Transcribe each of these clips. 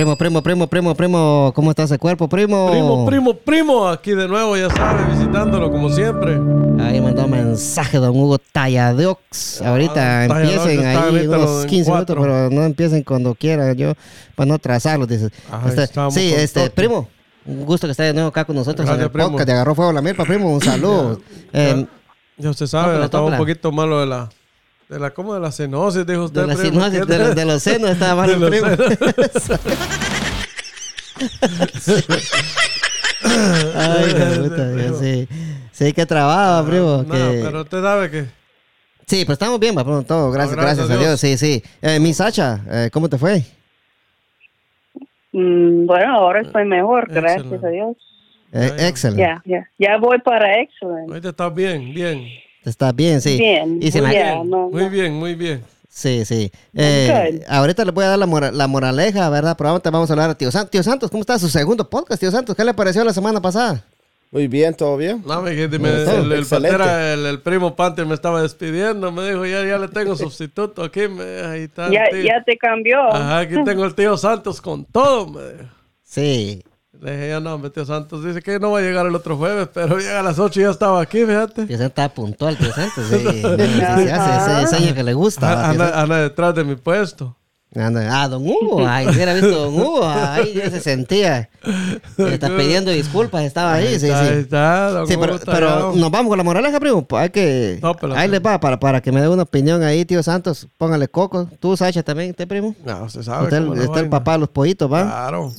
Primo, primo, primo, primo, primo, ¿cómo está ese cuerpo, primo? Primo, primo, primo, aquí de nuevo, ya sabe, visitándolo como siempre. Ahí mandó un mensaje don Hugo Talladox. Ahorita Ah, Talladox empiecen ahí ahorita unos en 15 minutos, pero no empiecen cuando quieran, yo, para no atrasarlos, dices. Ay, Este, sí, este, primo, un gusto que esté de nuevo acá con nosotros en Gracias, el primo. podcast de Agarró Fuego la Milpa, primo, un saludo. Eh, Ya usted sabe, estaba un poquito malo de la... De la, ¿cómo? De la cenosis, dijo usted, de, la primo. ¿Qué de, los- de los senos estaba mal De el los primo. Ay, la puta, primo. sí. Sí, que trababa, primo. No, que- pero usted sabe que... Sí, pero estamos bien, va, primo, todo. Gracias, gracias gracias, a Dios. Dios. Sí, sí. Eh, mi Sacha, eh, ¿cómo te fue? Mm, bueno, ahora estoy mejor, gracias Excelente. a Dios. Eh, Ya, ya. excelente. Ya, ya. Ya voy para Excellent. Ahorita está bien, bien. Está bien, sí. Bien, Y se muy me- bien. no, Muy no. bien, muy bien. Sí, sí. Eh, ahorita le voy a dar la, mora- la moraleja, ¿verdad? Pero ahorita vamos a hablar a Tío Santos. Tío Santos, ¿cómo está su segundo podcast, Tío Santos? ¿Qué le pareció la semana pasada? Muy bien, todo bien. No, me, dijiste, me- el, patera, el, el primo Panther me estaba despidiendo. Me dijo, ya, ya le tengo sustituto aquí. Me, ahí está Ya, ya te cambió. Ajá, aquí tengo el tío Santos con todo. Me dijo. Sí. Le dije, ya no, tío Santos dice que no va a llegar el otro jueves, pero llega a las 8 y ya estaba aquí, fíjate. Santos está puntual, Tío Santos. Sí, sí, sí, hace ese diseño que le gusta. ¿va, Anda, detrás de mi puesto. Anda- Ah, don Hugo. Ay, si hubiera visto don Hugo. Ahí ya se sentía. Le está pidiendo disculpas. Estaba ahí, sí, está, ahí sí. está, don Sí, Hugo pero, está pero nos vamos con la moraleja, primo. Pues Hay que. No, pero- ahí les va, para, para que me dé una opinión ahí, tío Santos. Póngale coco. Tú, Sacha, también, ¿usted, primo? No, se sabe Usted, usted el papá de los pollitos, ¿va? Claro.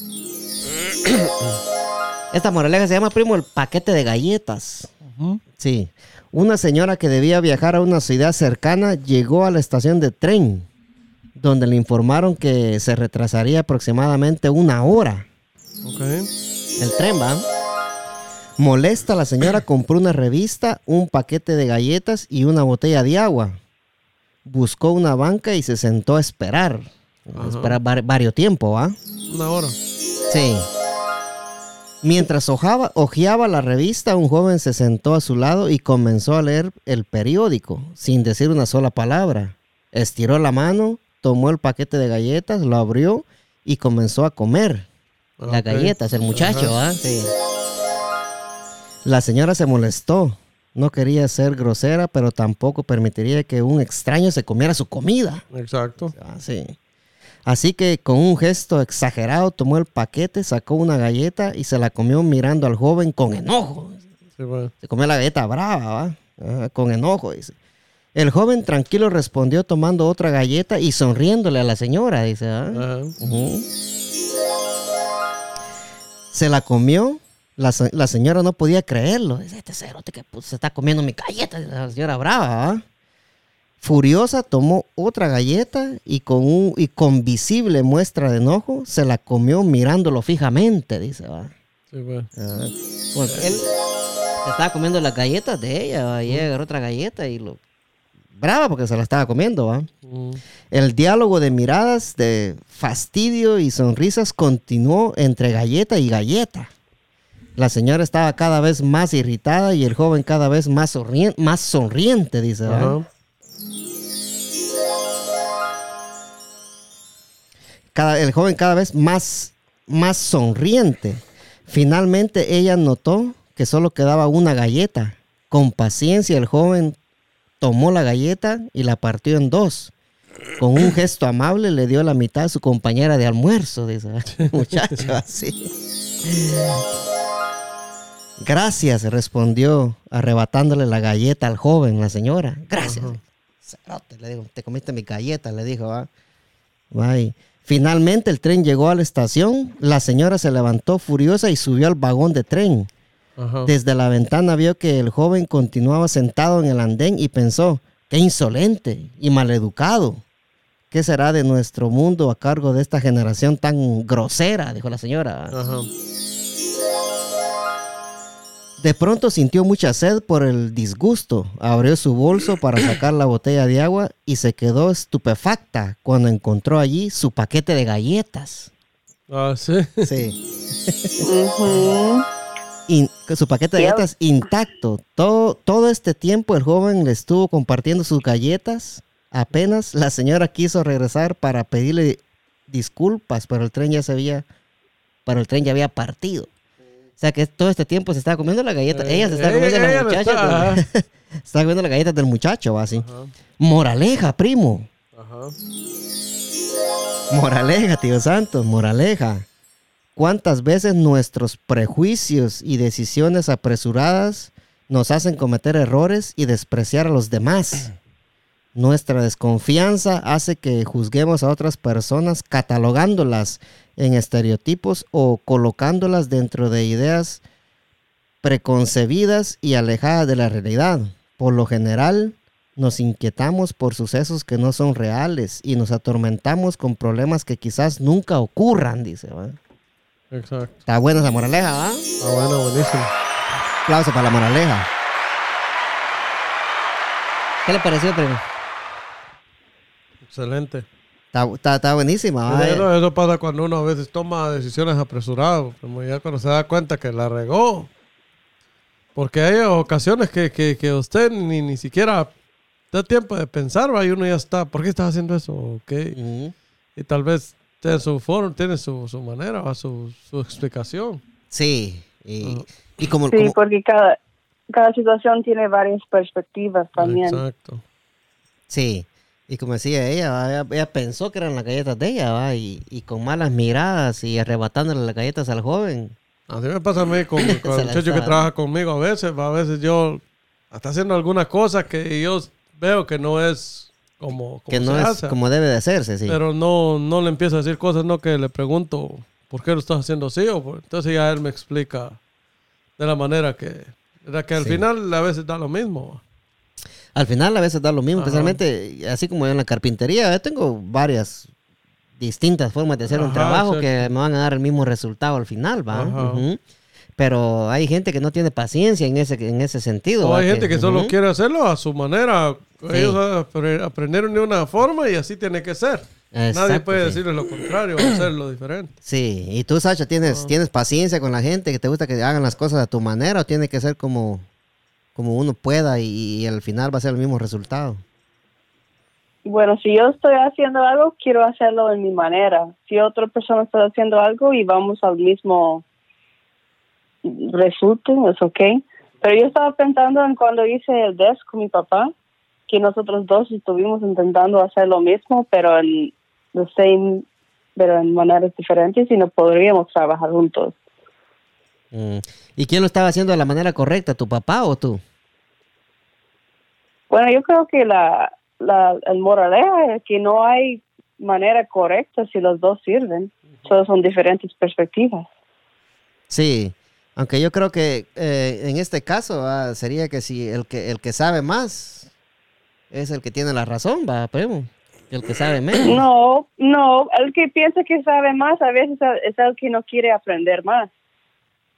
Esta moraleja se llama, primo, el paquete de galletas. Sí. Una señora que debía viajar a una ciudad cercana llegó a la estación de tren, donde le informaron que se retrasaría aproximadamente una hora. El tren va. Molesta, la señora compró una revista, un paquete de galletas y una botella de agua. Buscó una banca y se sentó a esperar. A esperar var- varios tiempo, ¿va? Una hora. Sí. Mientras hojaba, hojeaba la revista, un joven se sentó a su lado y comenzó a leer el periódico, sin decir una sola palabra. Estiró la mano, tomó el paquete de galletas, lo abrió y comenzó a comer las Ok. galletas, el muchacho, ¿ah? Sí. La señora se molestó. No quería ser grosera, pero tampoco permitiría que un extraño se comiera su comida. Exacto. Ah, sí. Así que con un gesto exagerado tomó el paquete, sacó una galleta y se la comió mirando al joven con enojo. Sí, bueno. Se comió la galleta brava, ¿va? Con enojo, dice. El joven tranquilo respondió tomando otra galleta y sonriéndole a la señora, dice. Ujú. Se la comió. La, la señora no podía creerlo. Dice, este cerote que pues, se está comiendo mi galleta. La señora brava, ¿va? Furiosa tomó otra galleta y con, un, y con visible muestra de enojo se la comió mirándolo fijamente, dice, ¿va? Sí, bueno. Ah, porque él se estaba comiendo las galletas de ella, ¿va? y ella agarró otra galleta y lo... Brava porque se la estaba comiendo, ¿va? Mm. El diálogo de miradas de fastidio y sonrisas continuó entre galleta y galleta. La señora estaba cada vez más irritada y el joven cada vez más, sonrien- más sonriente, dice. ¿va? El joven cada vez más, más sonriente. Finalmente ella notó que solo quedaba una galleta. Con paciencia el joven tomó la galleta y la partió en dos. Con un gesto amable le dio la mitad a su compañera de almuerzo, dice muchacho así. Gracias, respondió, arrebatándole la galleta al joven, la señora. Gracias. Cerote, le digo, te comiste mi galleta, le dijo, ¿va? Finalmente el tren llegó a la estación. La señora se levantó furiosa y subió al vagón de tren. Ajá. Desde la ventana vio que el joven continuaba sentado en el andén y pensó, qué insolente y maleducado. ¿Qué será de nuestro mundo a cargo de esta generación tan grosera? Dijo la señora. Ajá. De pronto sintió mucha sed por el disgusto. Abrió su bolso para sacar la botella de agua y se quedó estupefacta cuando encontró allí su paquete de galletas. Ah, sí. Sí. In- su paquete de galletas intacto. Todo, todo este tiempo el joven le estuvo compartiendo sus galletas. Apenas la señora quiso regresar para pedirle disculpas, pero el tren ya se había, pero el tren ya había partido. O sea que todo este tiempo se estaba comiendo la galleta. Eh, ella se está ella- comiendo ella las lo muchachas. está, está comiendo las galletas del muchacho, así. Ajá. Moraleja, primo. Ajá. Moraleja, tío Santos, moraleja. ¿Cuántas veces nuestros prejuicios y decisiones apresuradas nos hacen cometer errores y despreciar a los demás? Nuestra desconfianza hace que juzguemos a otras personas catalogándolas en estereotipos o colocándolas dentro de ideas preconcebidas y alejadas de la realidad. Por lo general, nos inquietamos por sucesos que no son reales y nos atormentamos con problemas que quizás nunca ocurran, dice. ¿va? Exacto. Está buena esa moraleja, ¿va? Ah, bueno, buenísimo. Aplauso para la moraleja. ¿Qué le pareció, primo? Excelente. Está, está- está buenísima. Eso, eso pasa cuando uno a veces toma decisiones apresuradas, como ya cuando se da cuenta que la regó. Porque hay ocasiones que, que, que usted ni, ni siquiera da tiempo de pensar, ¿va? y uno ya está, ¿por qué estás haciendo eso? ¿Ok? Ujú. Y tal vez tiene su forma, tiene su, su manera, ¿va? Su, su explicación. Sí. Y, Ajá. y como, Sí, como- porque cada, cada situación tiene varias perspectivas también. Exacto. Sí, y como decía ella, ella, ella pensó que eran las galletas de ella, ¿va? Y, y con malas miradas y arrebatándole las galletas al joven. Así me pasa a mí con, con el muchacho que trabaja conmigo a veces. ¿va? A veces yo está haciendo alguna cosa que yo veo que no es como, como Que no se es hace. como debe de hacerse, sí. Pero no, no le empiezo a decir cosas, no que le pregunto por qué lo estás haciendo así. O por- entonces ya él me explica de la manera que... Que al Sí. final a veces da lo mismo. Al final a veces da lo mismo, Ajá. especialmente así como yo en la carpintería. Yo tengo varias distintas formas de hacer un trabajo que me van a dar el mismo resultado al final, ¿va? Pero hay gente que no tiene paciencia en ese, en ese sentido. O hay gente que solo quiere hacerlo a su manera. Sí. Ellos apre- aprendieron de una forma y así tiene que ser. Nadie puede sí. decirles lo contrario o hacerlo diferente. Sí, y tú, Sacha, ¿tienes, ¿tienes paciencia con la gente? ¿Que te gusta que hagan las cosas a tu manera o tiene que ser como, como uno pueda y, al final va a ser el mismo resultado? Bueno, si yo estoy haciendo algo, quiero hacerlo en mi manera. Si otra persona está haciendo algo y vamos al mismo resultado, es ok. Pero yo estaba pensando en cuando hice el desk con mi papá, que nosotros dos estuvimos intentando hacer lo mismo, pero en the same, pero en maneras diferentes y no podríamos trabajar juntos. Mm. ¿Y quién lo estaba haciendo de la manera correcta, tu papá o tú? Bueno, yo creo que la, la el moraleja es que no hay manera correcta si los dos sirven. Solo son diferentes perspectivas. Sí, aunque yo creo que eh, en este caso ah, sería que si el que el que sabe más es el que tiene la razón, va, primo. El que sabe menos. No, no, el que piensa que sabe más a veces es el que no quiere aprender más.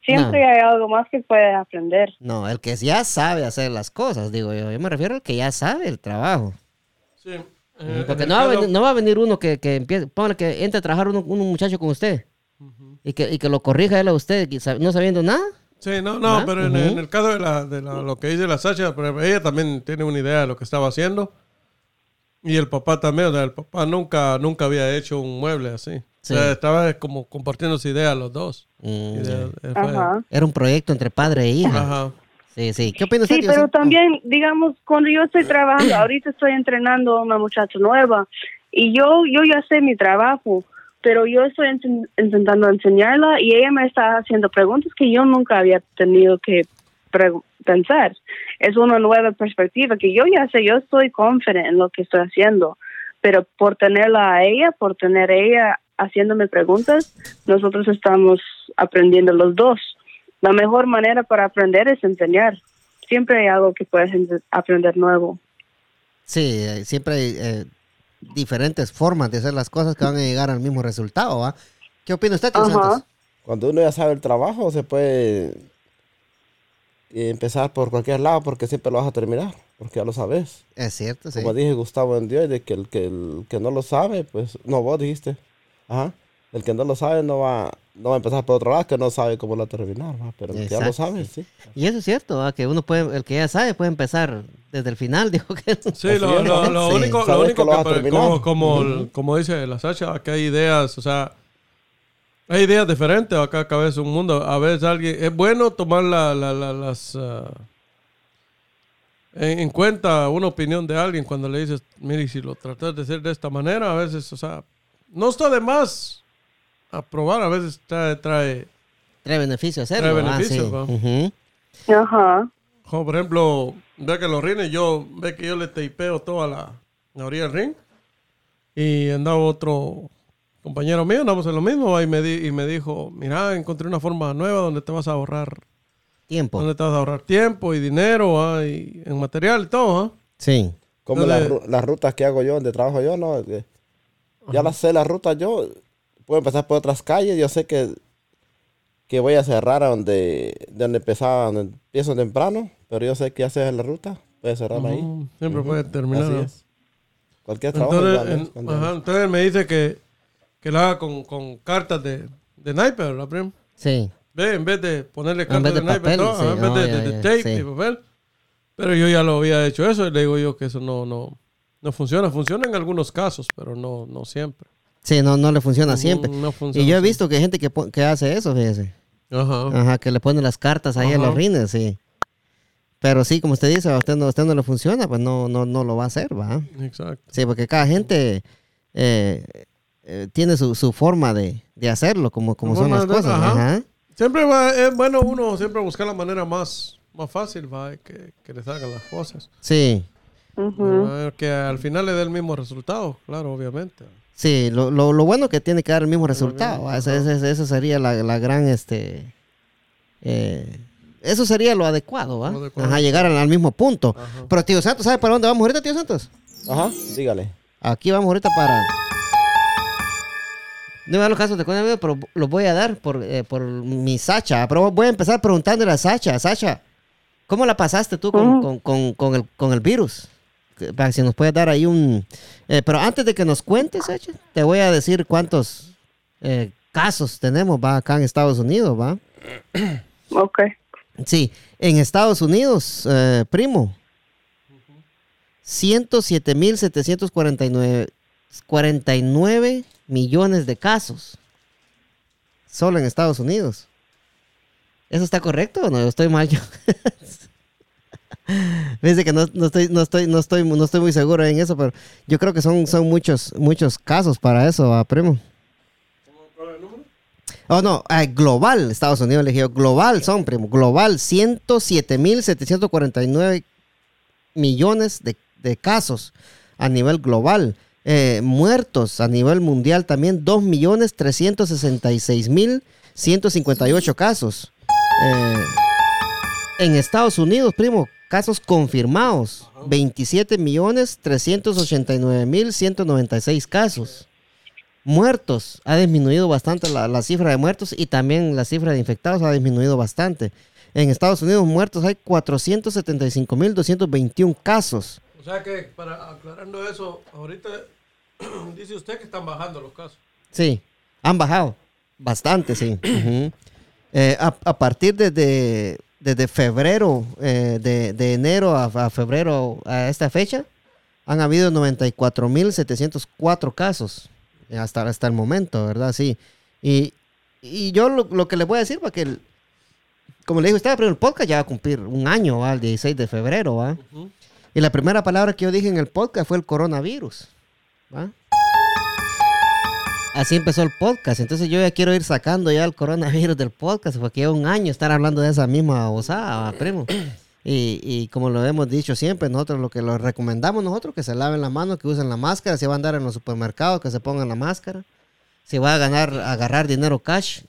Siempre No. hay algo más que puede aprender. No, el que ya sabe hacer las cosas, digo yo. Yo me refiero al que ya sabe el trabajo. Sí. Eh, Porque en no va, venir, no va a venir uno que, que empiece, póngale que entre a trabajar uno- un muchacho con usted y, que, y que lo corrija él a usted no sabiendo nada. Sí, no, no, ¿Ah? pero en el caso de, la, de la- lo que dice la Sacha, pero ella también tiene una idea de lo que estaba haciendo. Y el papá también, o sea, el papá nunca, nunca había hecho un mueble así. Sí. O sea, estaba como compartiendo su idea los dos. Mm, Ajá. Era un proyecto entre padre e hija. Ajá. Sí, sí. ¿Qué opina usted? Sí, tío pero también, digamos, cuando yo estoy trabajando, ahorita estoy entrenando a una muchacha nueva y yo, yo ya sé mi trabajo, pero yo estoy int- intentando enseñarla y ella me está haciendo preguntas que yo nunca había tenido que pensar. Es una nueva perspectiva que yo ya sé, yo estoy confident en lo que estoy haciendo, pero por tenerla a ella, por tener ella haciéndome preguntas, nosotros estamos aprendiendo los dos. La mejor manera para aprender es enseñar. Siempre hay algo que puedes aprender nuevo. Sí, eh, siempre hay eh, diferentes formas de hacer las cosas que van a llegar al mismo resultado, ¿va? ¿Qué opina usted. Santos? Cuando uno ya sabe el trabajo, se puede eh, empezar por cualquier lado porque siempre lo vas a terminar, porque ya lo sabes. Es cierto, sí. Como dije Gustavo en Dios, de que el, que el que no lo sabe, pues, no, vos dijiste, ajá, el que no lo sabe no va no va a empezar por otro lado que no sabe cómo lo va a terminar, ¿va? pero ya lo Exacto, sabe, sí. Y eso es cierto, ¿va? que uno puede, el que ya sabe puede empezar desde el final, dijo que Sí, lo, lo- lo Sí. único, lo único que que, como, como, como dice la Sacha, que hay ideas, o sea, hay ideas diferentes, acá cada vez un mundo, a veces alguien, es bueno tomar la, la- la- las, ah, en, en cuenta una opinión de alguien cuando le dices, mire, si lo tratas de hacer de esta manera, a veces, o sea, no está de más aprobar, a veces trae, trae trae beneficio hacerlo. Trae ¿va? beneficio, Sí. ¿va? Ujú. Ajá. Como por ejemplo, ve que los rines, yo ve que yo le tapeo toda la, la orilla del ring. Y andaba otro compañero mío, andamos en lo mismo, y me, di- y me dijo, mira, encontré una forma nueva donde te vas a ahorrar, Tiempo. donde te vas a ahorrar tiempo y dinero, ¿va? y en material y todo, ¿ah? Sí. Como Entonces- las, ru- las rutas que hago yo, donde trabajo yo, ¿no? Que ya las sé, las rutas yo. Puedo empezar por otras calles. Yo sé que, que voy a cerrar a donde, de donde empezaba, donde empiezo temprano. Pero yo sé que ya sé la ruta. Voy a cerrar ahí. Siempre puede terminar. Así ¿no? es. Cualquier trabajo. Entonces, Cuando- ajá, entonces me dice que, que lo haga con, con cartas de, de naipe, ¿verdad, prim? Sí. Ve, en vez de ponerle cartas de de, naipe, papel, todo, sí. ajá, en vez de, ya, de- de tape sí. y papel. Pero yo ya lo había hecho eso y le digo yo que eso no, no, no funciona. Funciona en algunos casos, pero no, no siempre. Sí, no, no le funciona siempre. No funciona Y yo he visto que hay gente que, que hace eso, fíjese. Ajá. Ajá, que le pone las cartas ahí a los Ajá. rines, sí. Pero sí, como usted dice, a usted no, a usted no le funciona, pues no, no, no lo va a hacer, ¿va? Exacto. Sí, porque cada gente eh, eh, tiene su, su forma de, de hacerlo, como, como son las cosas. ajá. Ajá. Siempre va, es bueno uno siempre buscar la manera más, más fácil, va, que, que le salgan las cosas. Sí. Va, Que al final le dé el mismo resultado, claro, obviamente. sí, lo, lo, lo bueno que tiene que dar el mismo resultado. ¿va? Ese, ese- ese sería la, la gran, este... eh, eso sería lo adecuado, ¿va? Lo adecuado. Ajá, llegar al, al mismo punto. Ajá. Pero tío Santos, ¿sabe para dónde vamos ahorita, tío Santos? Ajá, dígale. Aquí vamos ahorita para... No me dan los casos de coronavirus, pero los voy a dar por, eh, por mi Sacha. Pero voy a empezar preguntándole a Sacha. Sacha, ¿cómo la pasaste tú con, con- con- con el, con el virus? Que- Para que si nos puedes dar ahí un... eh, pero antes de que nos cuentes, Sacha, te voy a decir cuántos eh, casos tenemos va acá en Estados Unidos, ¿va? Ok. Sí, en Estados Unidos, primo, 107.749 49 millones de casos. Solo en Estados Unidos. ¿Eso está correcto o no? Estoy mal yo. Dice que no, no estoy, no, estoy, no, estoy, no estoy muy seguro en eso, pero yo creo que son, son muchos, muchos casos para eso, ¿ah, primo. Oh, no, ah, global, Estados Unidos eligió. Global son, primo. Global, 107.749 millones de, de casos a nivel global. Eh, muertos a nivel mundial también, 2.366.158 casos. Eh, en Estados Unidos, primo, casos confirmados, 27.389.196 casos muertos ha disminuido bastante la, la cifra de muertos y también la cifra de infectados ha disminuido bastante. En Estados Unidos muertos hay 475.221 casos. O sea que, para aclarando eso, ahorita dice usted que están bajando los casos. Sí, han bajado bastante, sí. Ujú. Eh, a, a partir desde, desde febrero, eh, de, de enero a, a febrero a esta fecha, han habido 94.704 casos eh, hasta, hasta el momento, ¿verdad? Sí. Y, y yo lo, lo que les voy a decir, porque el- como le dije usted, el podcast ya va a cumplir un año, ¿va? el 16 de febrero, ¿va? Ujú. Y la primera palabra que yo dije en el podcast fue el coronavirus. ¿va? Así empezó el podcast. Entonces yo ya quiero ir sacando ya el coronavirus del podcast porque lleva un año estar hablando de esa misma osada, primo. Y, y como lo hemos dicho siempre, nosotros lo que lo recomendamos nosotros, que se laven las manos, que usen la máscara, si va a andar en los supermercados, que se pongan la máscara. Si va a ganar, agarrar dinero cash,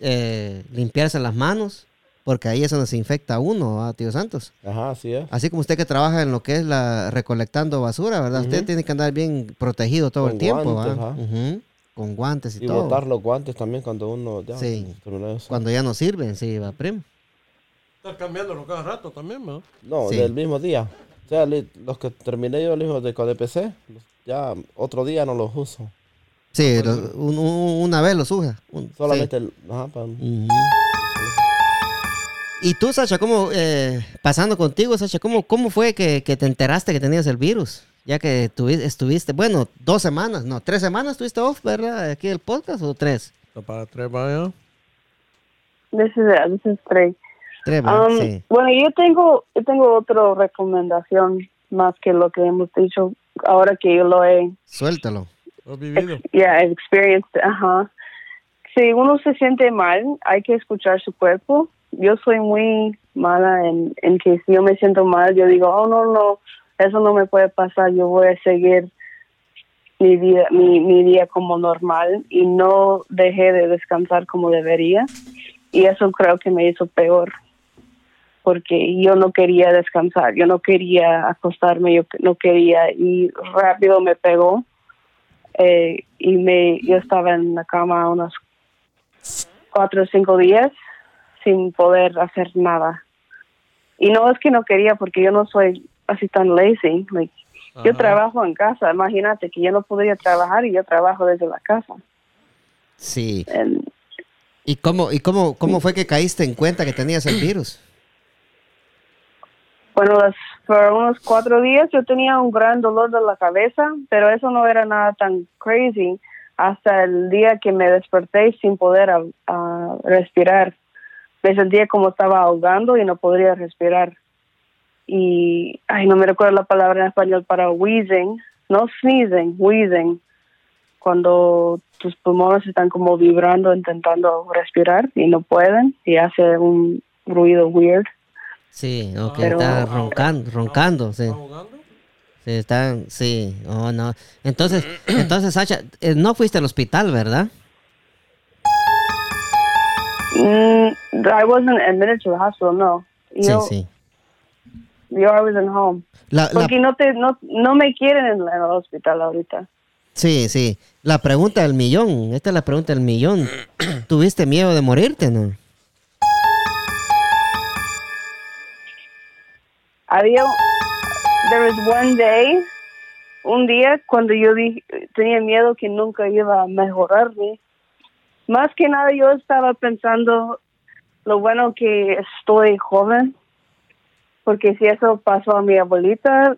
eh, limpiarse las manos, porque ahí es donde se infecta uno, ¿va, tío Santos. Ajá, así es. Así como usted que trabaja en lo que es la recolectando basura, ¿verdad? Usted tiene que andar bien protegido todo Con el tiempo, guantes, ¿va? ajá. Ujú. Con guantes y, Y todo. botar los guantes también cuando uno ya Sí. Cuando ya no sirven, sí, va, primo. Están cambiándolo cada rato también, ¿no? No, Sí. del mismo día. O sea, los que terminé yo, los de CODPC, ya otro día no los uso. Sí, lo- un- un- una vez los usa. Un- Solamente el. Ajá, pa- sí. Ujú. Y tú, Sacha, ¿cómo, eh, pasando contigo, Sacha, ¿cómo, cómo fue que, que te enteraste que tenías el virus? Ya que tuvi- estuviste, bueno, dos semanas, no, tres semanas estuviste off, ¿verdad? Aquí el podcast o tres? Para tres, vaya. This is it. This is three. Tres, ¿verdad? Um, sí. Bueno, yo tengo, yo tengo otra recomendación más que lo que hemos dicho ahora que yo lo he, Suéltalo. Lo he vivido. yeah, experienced. Ajá. Si uno se siente mal, hay que escuchar su cuerpo. Yo soy muy mala en, en que si yo me siento mal, yo digo, oh, no, no, eso no me puede pasar, yo voy a seguir mi vida, mi, mi día como normal y no dejé de descansar como debería. Y eso creo que me hizo peor porque yo no quería descansar, yo no quería acostarme, yo no quería y rápido me pegó eh, y me yo estaba en la cama unos cuatro o cinco días sin poder hacer nada y no es que no quería porque yo no soy así tan lazy like, yo trabajo en casa imagínate que yo no podría trabajar y yo trabajo desde la casa Sí. And ¿Y cómo, y cómo, cómo fue que caíste en cuenta que tenías el virus? Bueno, las- por unos cuatro días yo tenía un gran dolor de la cabeza, pero eso no era nada tan crazy hasta el día que me desperté sin poder respirar. Me sentía como estaba ahogando y no podría respirar. Y, ay, no me recuerdo la palabra en español para wheezing, no sneezing, wheezing, cuando tus pulmones están como vibrando intentando respirar y no pueden y hace un ruido weird. Sí, ok, Pero- está roncando, roncando, sí. Sí, está, sí, oh no. Entonces, entonces, Sacha, eh, no fuiste al hospital, ¿verdad? Mm, I wasn't admitted to the hospital, no. Sí, Yo, sí. yo I was in home. La, la- Porque no te no, no me quieren en, en el hospital ahorita. sí, sí. La pregunta del millón, esta es la pregunta del millón. ¿Tuviste miedo de morirte, no? Había there was one day, un día cuando yo dije, tenía miedo que nunca iba a mejorarme. Más que nada yo estaba pensando lo bueno que estoy joven, porque si eso pasó a mi abuelita,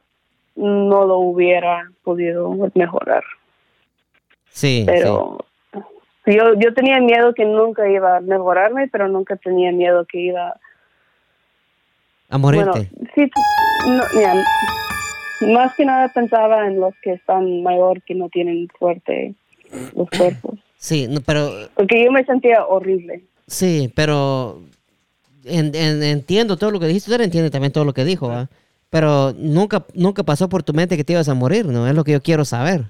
no lo hubiera podido mejorar. Sí, pero yo yo tenía miedo que nunca iba a mejorarme, pero nunca tenía miedo que iba sí. A morirte. bueno, sí, no, mira, más que nada pensaba en los que están mayor que no tienen fuerte los cuerpos, sí, no, pero porque yo me sentía horrible. Sí, pero en- en- entiendo todo lo que dijiste. Usted entiende también todo lo que dijo. Pero nunca, nunca pasó por tu mente que te ibas a morir, ¿no? Es lo que yo quiero saber.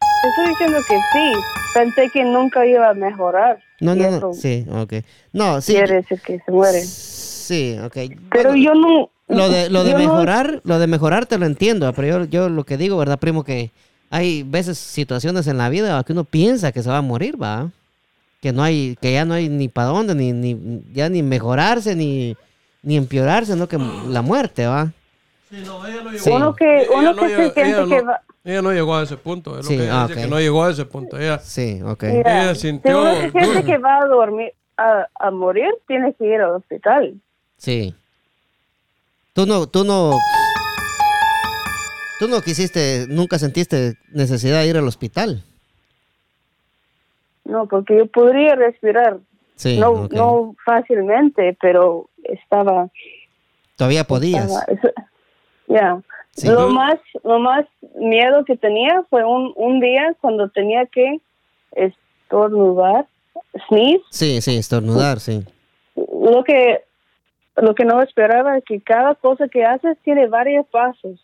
Te estoy diciendo que sí, pensé que nunca iba a mejorar. No, no, no. Sí, ok. No, sí. quiere decir que se muere. Sí, ok. Pero Bueno, yo no. Lo de, lo de no- mejorar, lo de mejorar te lo entiendo, pero yo, yo lo que digo, ¿verdad, primo? Que hay veces, situaciones en la vida que uno piensa que se va a morir, ¿va? Que no hay, que ya no hay ni para dónde, ni, ni, ya ni mejorarse, ni, ni empeorarse, ¿no? Que la muerte, ¿va? Sí, no, ella no llegó. Sí. Uno que, Ella uno no que llegó- se siente ella que no- va. Ella no llegó a ese punto. Es Sí, lo que ella ah, dice, ok. que no llegó a ese punto. Ella, Sí, ok. Mira, Ella si sintió uno se siente que va a dormir, a, a morir, tiene que ir al hospital. Sí. Tú no, tú no. Tú no quisiste, nunca sentiste necesidad de ir al hospital. No, porque yo podría respirar, Sí. no, no fácilmente, pero estaba, Todavía podías. ya. Sí. Lo más, lo más miedo que tenía fue un, un día cuando tenía que estornudar, sneeze. Sí, sí, estornudar, sí. Lo que, lo que no esperaba es que cada cosa que haces tiene varios pasos.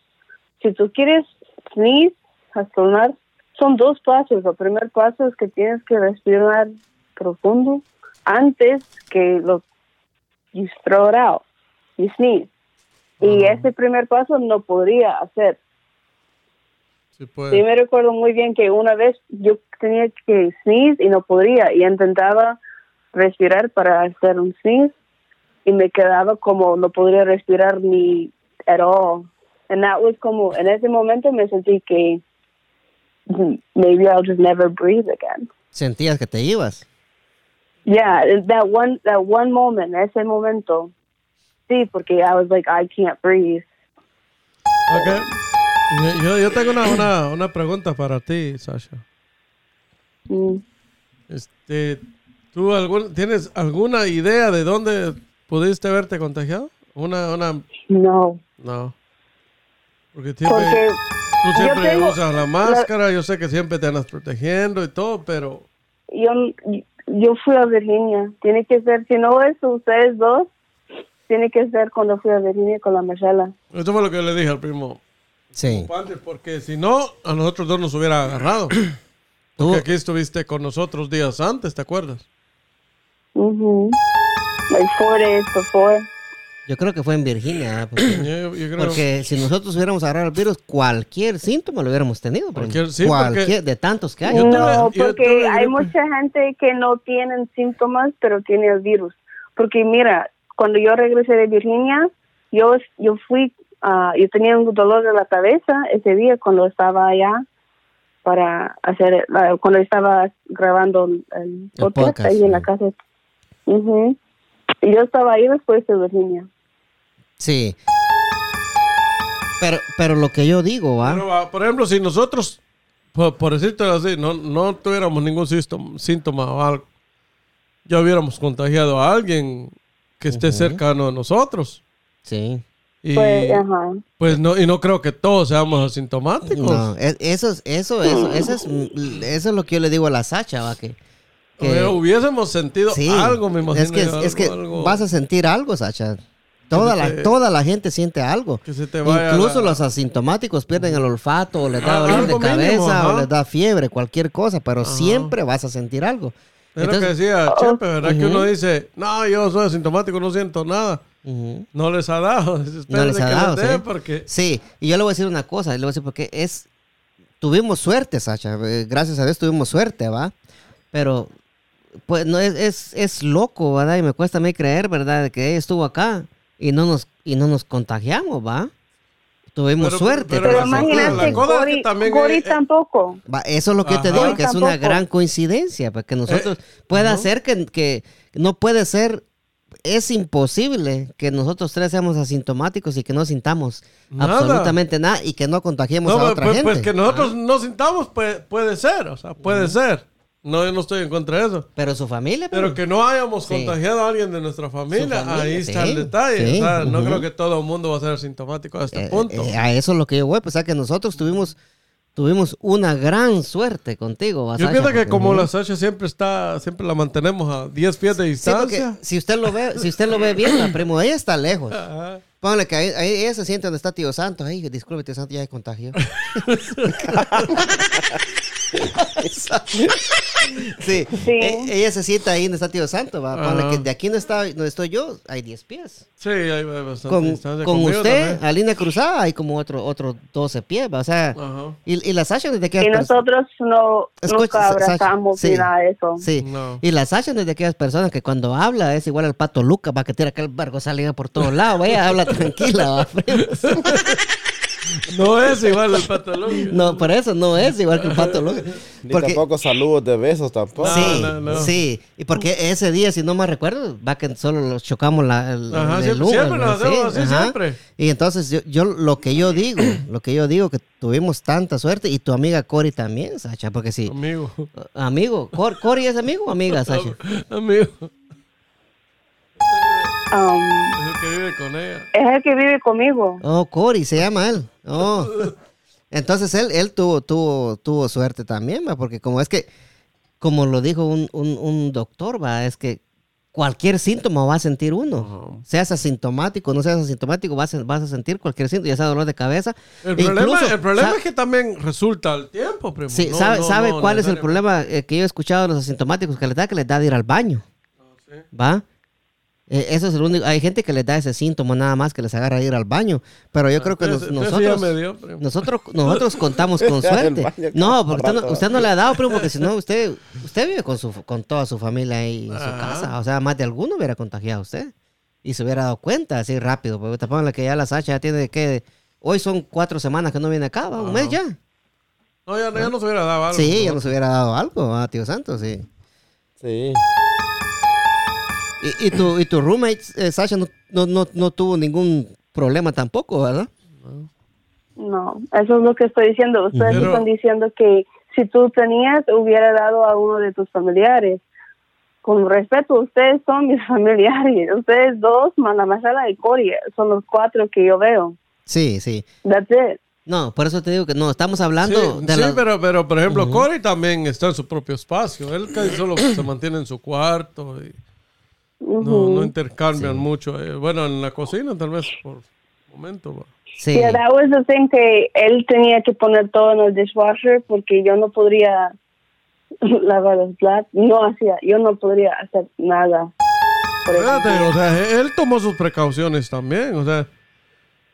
Si tú quieres sneeze, estornudar, son dos pasos. El primer paso es que tienes que respirar profundo antes que lo you throw it out, you sneeze. Y ese primer paso no podría hacer. sí puede. Sí, me recuerdo muy bien que una vez yo tenía que sneeze y no podría y intentaba respirar para hacer un sneeze y me quedaba como no podría respirar ni at all. And that was como en ese momento me sentí que maybe I'll just never breathe again. Sentías que te ibas. Yeah, that one that one moment, ese momento. Sí, porque I was like, I can't breathe. Ok. Yo, yo tengo una, una, una pregunta para ti, Sasha. Mm. Este, ¿Tú algún, tienes alguna idea de dónde pudiste haberte contagiado? Una, una, No, no. Porque siempre, porque tú yo siempre tengo- usas la máscara, yo sé que siempre te andas protegiendo y todo, pero yo yo fui a Virginia. Tiene que ser, si no es ustedes dos, tiene que ser cuando fui a Virginia con la Marcela. eso fue lo que yo le dije al primo Sí. porque si no, a nosotros dos nos hubiera agarrado. Tú, Porque aquí estuviste con nosotros días antes, ¿te acuerdas? Mhm. Like four days before. Yo creo que fue en Virginia. ¿eh? Porque, Yo, yo creo. porque si nosotros hubiéramos agarrado el virus, cualquier síntoma lo hubiéramos tenido. Cualquier- sí, Cualquier- porque- de tantos que hay. No, yo porque hay mucha gente que no tienen síntomas, pero tiene el virus. Porque mira, cuando yo regresé de Virginia, yo yo fui, ah, yo tenía un dolor de la cabeza ese día cuando estaba allá para hacer, ah, cuando estaba grabando el, el podcast, podcast, ahí en la casa. Y yo estaba ahí después de Virginia. Sí. Pero, pero lo que yo digo, ¿va? Pero, ah, por ejemplo, si nosotros, por, por decirte así, no, no tuviéramos ningún sístoma, síntoma o algo, ya hubiéramos contagiado a alguien que esté cercano a nosotros. Sí. Y Pues, ajá. pues no, y no creo que todos seamos asintomáticos. No, e- eso es, eso, eso, eso es, eso es lo que yo le digo a la Sacha, ¿va? Que, que- Pero hubiésemos sentido sí, algo, me imagino. es que, yo, es que algo- algo vas a sentir algo, Sacha. Toda se la, toda la gente siente algo. Que se te vaya Incluso la- los asintomáticos pierden el olfato, o les da Ah, dolor de algo cabeza, mínimo, o les da fiebre, cualquier cosa, pero siempre vas a sentir algo. Es lo que Entonces- decía Chepe, ¿verdad? Que uno dice, no, yo soy asintomático, no siento nada. No les ha dado. No les ha que dado, les sí. porque... Sí, y yo le voy a decir una cosa, le voy a decir porque es, tuvimos suerte, Sacha, eh, gracias a Dios tuvimos suerte, ¿va? Pero, pues, no es, es, es loco, ¿verdad? Y me cuesta a mí creer, ¿verdad? De que ella estuvo acá y no nos, y no nos contagiamos, ¿va? Tuvimos Pero- suerte. pero Pero la imagínate, cosa es que Gori, también Gori hay- eh, tampoco. Va, eso es lo que yo te digo, que es una gran coincidencia, porque nosotros puede ajá. ser que, que no puede ser, es imposible que nosotros tres seamos asintomáticos y que no sintamos Nada. absolutamente nada y que no contagiemos No, a pues, otra pues, gente. pues que nosotros no sintamos puede, puede ser, o sea, puede ser. No, yo no estoy en contra de eso. Pero su familia, Pero que no hayamos Sí. contagiado a alguien de nuestra familia, ahí está el detalle. sí, o sea, no creo que todo el mundo va a ser asintomático a este Eh, punto. eh, a eso es lo que yo voy, pues, o sea, que nosotros tuvimos, tuvimos una gran suerte contigo. Yo Sasha, pienso que como la Sasha siempre está, siempre la mantenemos a 10 pies de distancia. si usted lo ve, si usted lo ve bien, la primo, ella está lejos. Ajá. Póngale que ahí, ahí ella se siente donde está Tío Santos. Ay, disculpe, Tío Santos, ya se contagió. sí, Sí. e- ella se sienta ahí donde está Tío Santos. ¿va? Ajá. que de aquí donde, está, donde estoy yo, hay 10 pies. Sí, hay bastante Con, distancia. con usted, también. a línea cruzada, hay como otro, otro 12 pies. ¿va? O sea, y, y la Sasha desde que Y nosotros no Escucha, nunca abrazamos ni sí. nada de eso. Sí, No. y la Sasha es de aquellas personas que cuando habla es igual al pato Luca, va que tira aquel barco salida por todos lados. Ella habla tranquila, va, primo. No es igual el patológico. No, por eso no es igual que el pato. Ni Porque, tampoco saludos de besos tampoco. No, sí, no, no. sí. Y porque ese día, si no me recuerdo, va que solo los chocamos la, el, Ajá, el siempre- Uber, siempre lo hacemos así, siempre. Y entonces yo, yo lo que yo digo, lo que yo digo que tuvimos tanta suerte y tu amiga Cori también, Sacha, porque sí. Amigo. Amigo, Cor- Cori es amigo o amiga, Sacha. Amigo. Um, Es el que vive con ella. es el que vive conmigo. Oh, Cory, se llama él. Oh. Entonces él, él tuvo, tuvo, tuvo suerte también, va, porque como es que, como lo dijo un, un- un doctor, va, es que cualquier síntoma va a sentir uno. Seas asintomático, no seas asintomático, vas a, vas a sentir cualquier síntoma, ya sea dolor de cabeza. El E problema, incluso, el problema es que también resulta al tiempo, primo. Sí, No, ¿sabe, no, sabe no cuál es el problema eh, que yo he escuchado de los asintomáticos que les da? Que les da de ir al baño. ¿Va? Eh, eso es el único. Hay gente que les da ese síntoma nada más que les agarra a ir al baño. Pero yo creo que nos- ya nosotros. me dio, primo. Nosotros, nosotros contamos con suerte. No, porque usted no, rato. usted no le ha dado, primo, porque si no, usted, usted vive con, su, con toda su familia ahí en su Ajá. casa. O sea, más de alguno hubiera contagiado a usted. Y se hubiera dado cuenta así rápido. Porque te pongan que ya la Sacha ya tiene que. Hoy son cuatro semanas que no viene acá, ¿va? un mes ya. No, ya, ya nos hubiera dado algo. Sí, ya ¿no? nos hubiera dado algo, a tío Santos, sí. Sí. Y, y tu, y tu roommate, eh, Sasha, no, no, no, no tuvo ningún problema tampoco, ¿verdad? No, eso es lo que estoy diciendo. Ustedes Pero- están diciendo que si tú tenías, hubiera dado a uno de tus familiares. Con respeto, ustedes son mis familiares. Ustedes dos, Manamasala y Coria, son los cuatro que yo veo. Sí, sí. That's it. No, por eso te digo que no, estamos Sí, hablando de sí, la... pero, pero por ejemplo, Corey también está en su propio espacio. Él casi solo se mantiene en su cuarto y no, no intercambian mucho. Eh, bueno, en la cocina tal vez por momento. va. Sí, Yeah, that was the thing que él tenía que poner todo en el dishwasher porque yo no podría lavar los platos. No hacía, yo no podría hacer nada. Espérate, o sea, él tomó sus precauciones también, o sea,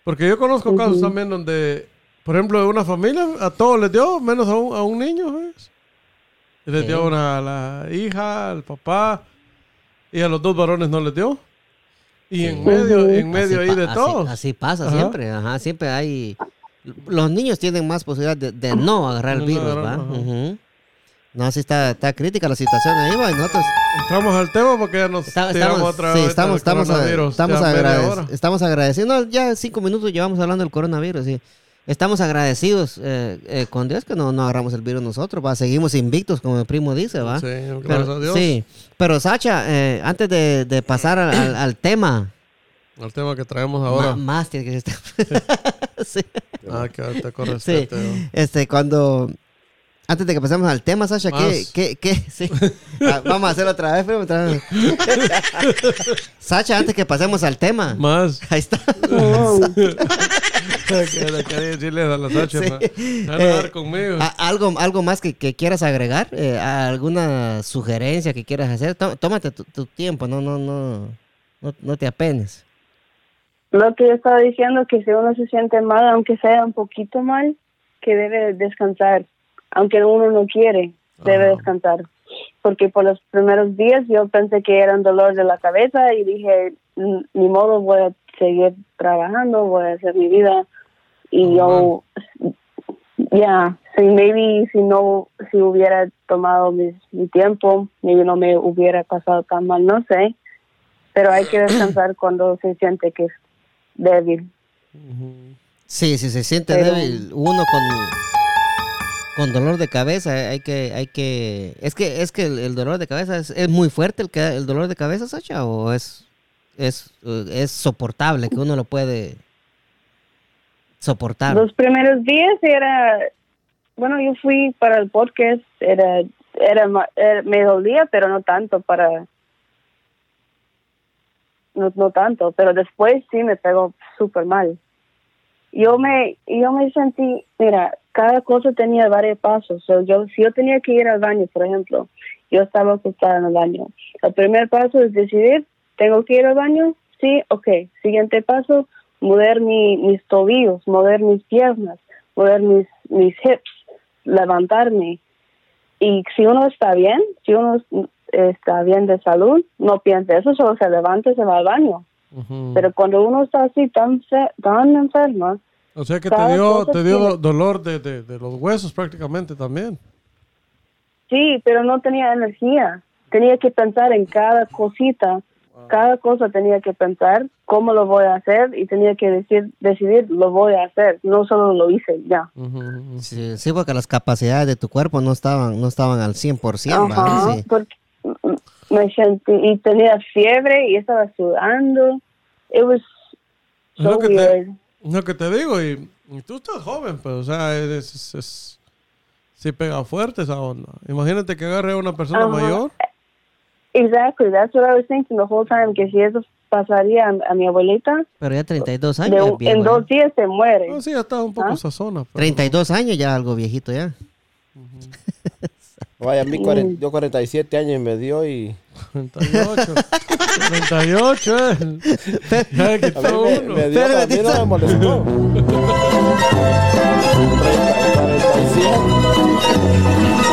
porque yo conozco casos también donde, por ejemplo, de una familia a todos les dio, menos a un, a un niño, ¿ves? Y les dio una a la hija, al papá, y a los dos varones no les dio. Y en medio, en medio así ahí de así- todos. Así, pasa Ajá. siempre, ajá, siempre hay... Los niños tienen más posibilidad de, de no agarrar el virus, ¿va? ajá. Ujú. No, así está, está crítica la situación ahí, va, y nosotros... Entramos al tema porque ya nos Está- tiramos estamos, otra sí, vez estamos, del estamos, a- estamos, agradec- estamos agradecidos. No, ya cinco minutos llevamos hablando del coronavirus. Sí. Estamos agradecidos eh, eh, con Dios que no, no agarramos el virus nosotros. ¿va? Seguimos invictos, como el primo dice. ¿va? Sí, gracias Pero- a Dios. Sí, pero Sacha, eh, antes de, de pasar al, al- al tema, tema que traemos ahora. más tiene que estar. sí. Ah, que te Sí, respeto. este, cuando... Antes de que pasemos al tema, Sasha, ¿qué, qué, qué? Sí. Ah, vamos a hacerlo otra vez, primo, otra vez. Sacha, antes que pasemos al tema. Más. Ahí está. quería a la Sacha, Sí. ma, van a Eh, hablar conmigo. A- ¿Algo, algo más que, que quieras agregar? Eh, ¿Alguna sugerencia que quieras hacer? Tó- Tómate tu, tu tiempo, no, no, no, no, no te apenes. Lo que yo estaba diciendo que si uno se siente mal, aunque sea un poquito mal, que debe descansar. Aunque uno no quiere, debe descansar. Porque por los primeros días yo pensé que era un dolor de la cabeza y dije, "Mm, ni modo, voy a seguir trabajando, voy a hacer mi vida. Y yo, ya, si maybe si no, si hubiera tomado mi, mi tiempo, maybe no me hubiera pasado tan mal, no sé. Pero hay que descansar cuando se siente que es débil. Sí, si se siente Pero- débil, uno con, con dolor de cabeza, hay que, hay que, es que, es que el, dolor de cabeza es, muy fuerte el, que, el dolor de cabeza, Sacha, o es, es, eh, es soportable, que uno lo puede soportar. Los primeros días era, bueno, yo fui para el podcast, era, era, era- me dolía, pero no tanto para, no, no tanto, pero después sí me pegó súper mal. Yo me, yo me sentí, mira, cada cosa tenía varios pasos. So, yo, si yo tenía que ir al baño, por ejemplo, yo estaba acostada en el baño. El primer paso es decidir, ¿tengo que ir al baño? Sí, ok. Siguiente paso, mover mi, mis tobillos, mover mis piernas, mover mis, mis hips, levantarme. Y si uno está bien, si uno está bien de salud, no piense eso, solo se levanta y se va al baño. Pero cuando uno está así tan, tan enfermo, o sea que te dio, te dio dolor de, de, de los huesos prácticamente también. sí, pero no tenía energía. Tenía que pensar en cada cosita, cada cosa tenía que pensar cómo lo voy a hacer y tenía que decir, decidir, lo voy a hacer, no solo lo hice, ya. Ujú, ujú. Sí, sí, porque las capacidades de tu cuerpo no estaban, no estaban al 100%, ¿va? Ajá, Sí. porque me sentí, y tenía fiebre y estaba sudando. It was Es lo so que te- weird. Es lo que te digo, y, y tú estás joven, pues, o sea, es, es, es- sí pega fuerte esa onda. Imagínate que agarre a una persona Ajá. mayor. Exactly, that's what I was thinking the whole time, que si eso pasaría a, a mi abuelita, Pero ya 32 de años. viejo, en ¿eh? dos días se muere. No, sí, ya está un poco ¿Ah? sazona. pero- 32 años ya algo viejito ya. Vaya, a mí cuaren- yo 47 años y me dio y 38. 38, eh. Ya me, uno. me dio, a mí no me molestó. 47.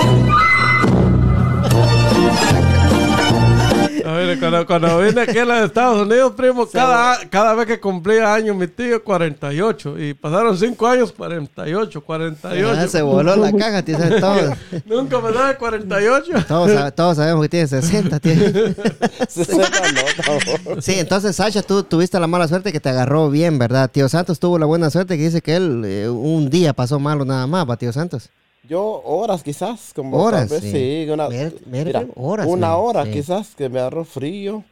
Cuando, cuando vine aquí a los Estados Unidos, primo, cada, cada vez que cumplía año mi tío, 48. Y pasaron 5 años, 48, 48. Ah, se voló la caja, tío. Todos, Nunca me daba 48. todos, todos sabemos que tiene 60, tío. 60 no, Sí, entonces, Sacha, tú tuviste la mala suerte que te agarró bien, ¿verdad? Tío Santos tuvo la buena suerte que dice que él eh, un día pasó malo nada más, ¿va, tío Santos? Yo horas quizás, como Horas, tal vez, sí. sí. una, Mira, mira, mira, horas, una hora sí. quizás que me agarró frío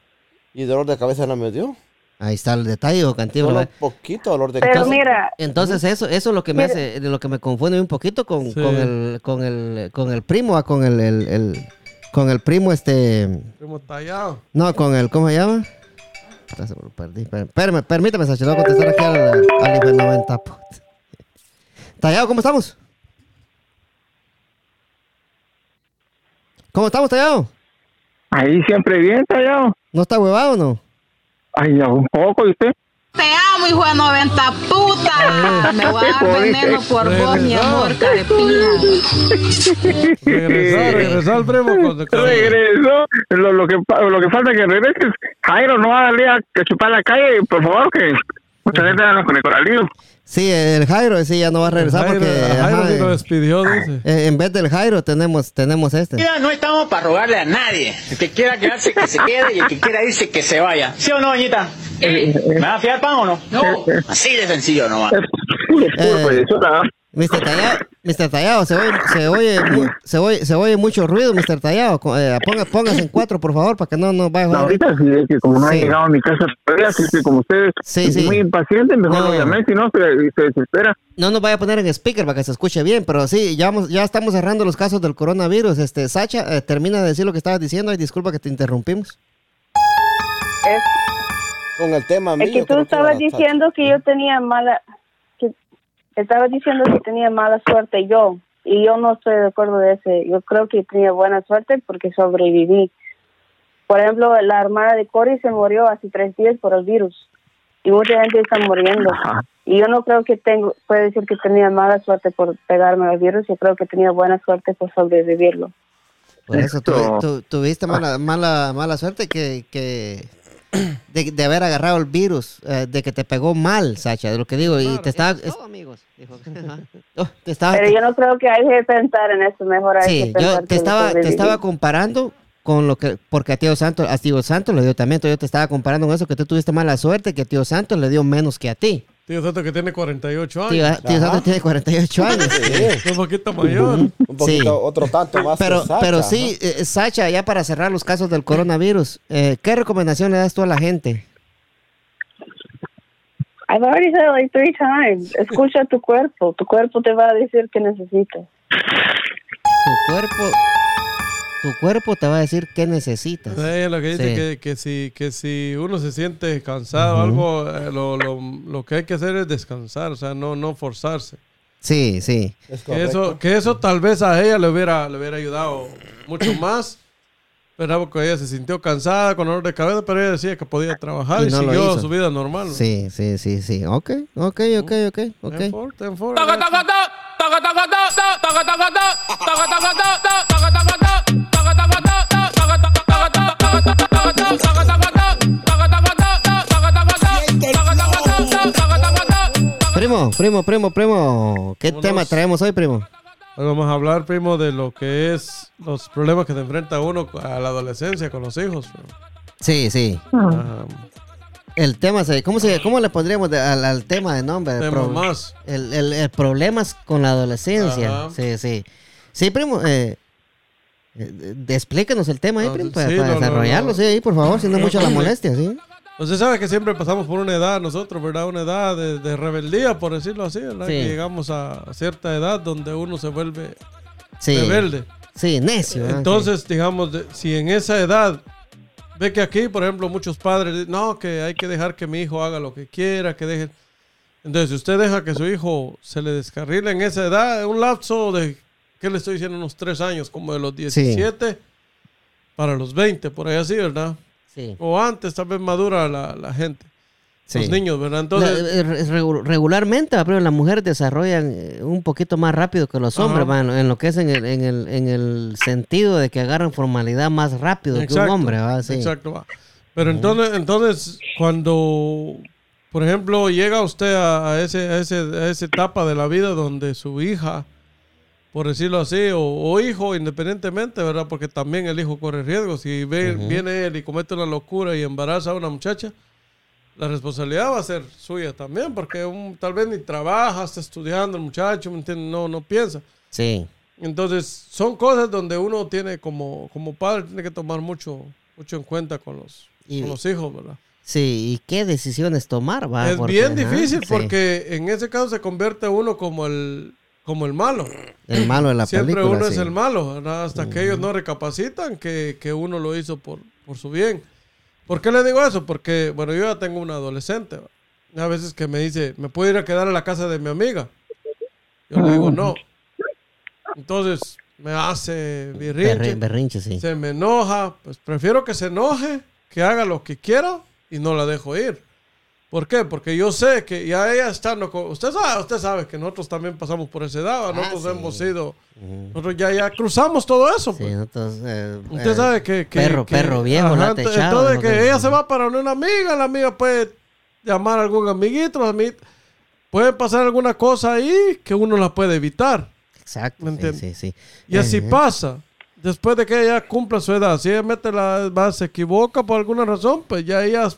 y dolor de cabeza no me dio. Ahí está el detalle, o Cantillo. Solo ¿verdad? poquito dolor de Pero cabeza. mira, Entonces eso, eso es lo que me Mira. hace, de lo que me confunde un poquito con, Sí. con el, con el, con el primo, ah, con el, el- el- con el primo este, Primo tallado. no, con el, ¿cómo se llama? Perdí. Per- Permítame, permítame, Sacha, le voy a contestar aquí al, al nivel 90. puta. Tallado, ¿cómo estamos? ¿Cómo estamos, Tallado? Ahí siempre bien, tallado. ¿No está huevado o no? Ay, ya un poco, ¿y usted? Te amo, hijo de 90 puta. Me voy a dar veneno por vos, mi amor, carepija. Regresar, regresar al primo. Regresó. Lo, lo, que, pa- lo que falta que regreses. Jairo, no va a darle a que chupar la calle, por favor, que mucha gente anda con el coralillo. Sí, el Jairo, sí, ya no va a regresar Jairo, porque Jairo ajá, sí lo eh, despidió, dice. eh, en vez del Jairo tenemos, tenemos este. Ya no estamos para rogarle a nadie. El que quiera quedarse, que se quede y el que quiera irse, que se vaya. ¿Sí o no, doñita? ¿Me va a fiar pan o no? No. Así de sencillo nomás. Eh. Mr. Tallado, Mr. Tallado, se oye, se oye, se oye, se oye mucho ruido, Mr. Tallado. Eh, ponga- póngase en cuatro, por favor, para que no nos vaya a No, ahorita sí, es que como no Sí. ha llegado a mi casa todavía, así que como ustedes Sí, sí. muy impaciente, mejor No. lo llamé, si no se, se desespera. No nos vaya a poner en speaker para que se escuche bien, pero sí, ya, vamos, ya estamos cerrando los casos del coronavirus. Este, Sacha, eh, termina de decir lo que estabas diciendo. Ay, disculpa que te interrumpimos. es, Con el tema mío. es que tú que estabas diciendo que yo tenía mala, estabas diciendo que tenía mala suerte yo, y yo no estoy de acuerdo de ese. Yo creo que tenía buena suerte porque sobreviví. Por ejemplo, la hermana de Cory se murió hace tres días por el virus, y mucha gente está muriendo. Ajá. Y yo no creo que tengo, puede decir que tenía mala suerte por pegarme al virus, yo creo que tenía buena suerte por sobrevivirlo. Por eso tu- tuviste mala, mala, mala suerte que, que de, de haber agarrado el virus, eh, de que te pegó mal, Sacha, de lo que digo. Y te estaba... es- Oh, te estaba Pero yo no creo que hay que pensar en eso, mejor hay Sí, que pensar yo te estaba, te estaba comparando con lo que, porque a Tío Santos, a Tío Santos le dio también, entonces yo te estaba comparando con eso, que tú tuviste mala suerte, que Tío Santos le dio menos que a ti. Tío Santo que tiene 48 Tío, años. Tío Santos tiene 48 años. Sí, Un poquito mayor. un poquito, Sí. otro tanto más. Pero, que Sacha, pero ¿no? sí, eh, Sacha, ya para cerrar los casos del coronavirus, eh, ¿qué recomendación le das tú a la gente? I've already said it like three times. Escucha tu cuerpo. Tu cuerpo te va a decir que necesitas. Tu cuerpo, tu cuerpo te va a decir qué necesitas. Ella lo que dice Sí. que, que si, que si uno se siente cansado o algo, eh, lo, lo, lo que hay que hacer es descansar, o sea, no, no forzarse. Sí, sí. Es Que eso, que eso tal vez a ella le hubiera, le hubiera ayudado mucho más. ¿verdad? Porque ella se sintió cansada, con dolor de cabeza, pero ella decía que podía trabajar Y y, no lo siguió su vida normal. ¿no? Sí, sí, sí, sí. Ok, ok, ok, ok, ok. Ten for, ten for, Primo, primo, primo, primo. ¿Qué Vámonos. tema traemos hoy, primo? Hoy vamos a hablar, primo, de lo que es los problemas que se enfrenta uno a la adolescencia con los hijos. Sí, sí. Ajá. El tema, se, ¿cómo, se, ¿cómo le pondríamos de- al, al tema de nombre? El, pro- más. el, el- el problemas con la adolescencia. Ajá. Sí, sí. Sí, primo, eh, explíquenos el tema ahí, Ah, primo, sí, para, sí, para no, no, desarrollarlo, no. sí, ahí, por favor, si no es mucha la molestia, ¿sí? Usted sabe que siempre pasamos por una edad nosotros, ¿verdad? Una edad de, de rebeldía, por decirlo así, ¿verdad? Sí. Que llegamos a cierta edad donde uno se vuelve Sí. rebelde. Sí, necio. ¿ah? Entonces, digamos, si en esa edad ve que aquí, por ejemplo, muchos padres dicen, no, que hay que dejar que mi hijo haga lo que quiera, que deje... Entonces, si usted deja que su hijo se le descarrile en esa edad, un lapso de, ¿qué le estoy diciendo? Unos tres años, como de los 17 para los 20, por ahí así, ¿verdad? Sí. O antes, tal vez madura la, la gente. Sí. los niños, ¿verdad? Entonces, eh, re- regu- regularmente, las mujeres desarrollan eh, un poquito más rápido que los hombres, va, en, lo- que es en el, en, el, en el sentido de que agarran formalidad más rápido que un hombre. Va, sí. Exacto, va. Pero entonces, entonces, cuando, por ejemplo, llega usted a, a ese, a, ese, a esa etapa de la vida donde su hija, por decirlo así, o, o hijo, independientemente, ¿verdad? Porque también el hijo corre riesgos. Si ve- viene él y comete una locura y embaraza a una muchacha, la responsabilidad va a ser suya también, porque un- tal vez ni trabaja, está estudiando el muchacho. No, no piensa. Sí. Entonces, son cosas donde uno tiene como, como padre, tiene que tomar mucho, mucho en cuenta con los, Y- con los hijos, ¿verdad? Sí, ¿y qué decisiones tomar? Va? es Porque, bien ajá, difícil sí. porque en ese caso se convierte uno como el, como el malo. El malo de la Siempre película. uno es el malo, ¿verdad? Hasta que ellos no recapacitan que, que uno lo hizo por, por su bien. ¿Por qué le digo eso? Porque, bueno, yo ya tengo una adolescente. A veces que me dice, ¿me puedo ir a quedar a la casa de mi amiga? Yo le digo, no. Entonces me hace berrinche, sí. se me enoja. Pues prefiero que se enoje, que haga lo que quiera y no la dejo ir. ¿Por qué? Porque yo sé que ya ella estando con... Usted sabe, usted sabe que nosotros también pasamos por esa edad. Nosotros Ah, sí. hemos sido... Nosotros ya, ya cruzamos todo eso. Sí, pues. nosotros, eh, Usted eh, sabe que... que- perro, que- perro viejo, Ajá, ent- echado, Entonces ¿no? que Que- ella se va para una amiga, la amiga puede llamar a algún amiguito, la ami- puede pasar alguna cosa ahí que uno la puede evitar. Exacto, ¿Me sí, sí, sí. Y así pasa. Después de que ella cumpla su edad, si ella mete la, va, se equivoca por alguna razón, pues ya ella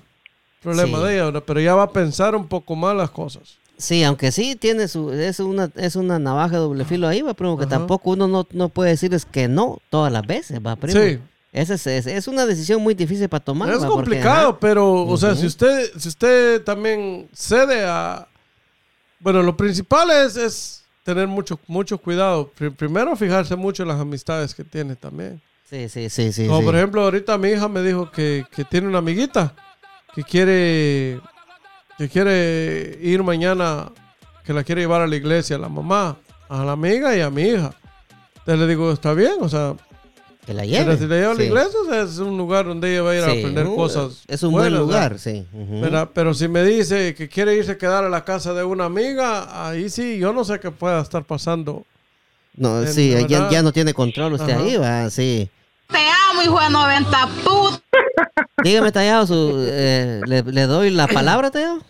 problema Sí. de ella, pero ella va a pensar un poco más las cosas. Sí, aunque sí tiene su, es una, es una navaja de doble filo ahí, va, primo, que Ajá. tampoco uno no, no puede decirles que no todas las veces, va, primo. Sí. Esa es, es, es una decisión muy difícil para tomar. es va, porque, complicado, pero, o sea, si usted, si usted también cede a... Bueno, lo principal es, es tener mucho, mucho cuidado. Pri- primero, fijarse mucho en las amistades que tiene también. Sí, sí, sí, sí. Como sí. por ejemplo, ahorita mi hija me dijo que, que tiene una amiguita que quiere que quiere ir mañana, que la quiere llevar a la iglesia, a la mamá, a la amiga y a mi hija. Entonces le digo, está bien, o sea, que la pero lleve. si la lleva a la sí. iglesia, o sea, es un lugar donde ella va a ir a Sí, aprender uh, cosas. Es un buenas, buen lugar, ¿verdad? sí. ¿Verdad? Pero si me dice que quiere irse a quedar a la casa de una amiga, ahí sí, yo no sé qué pueda estar pasando. No, en sí, ya, ya no tiene control usted Ajá. ahí, va, sí. Te amo, hijo de 90 puta. Dígame, Tallado, su, eh, le, le doy la palabra, Tallado.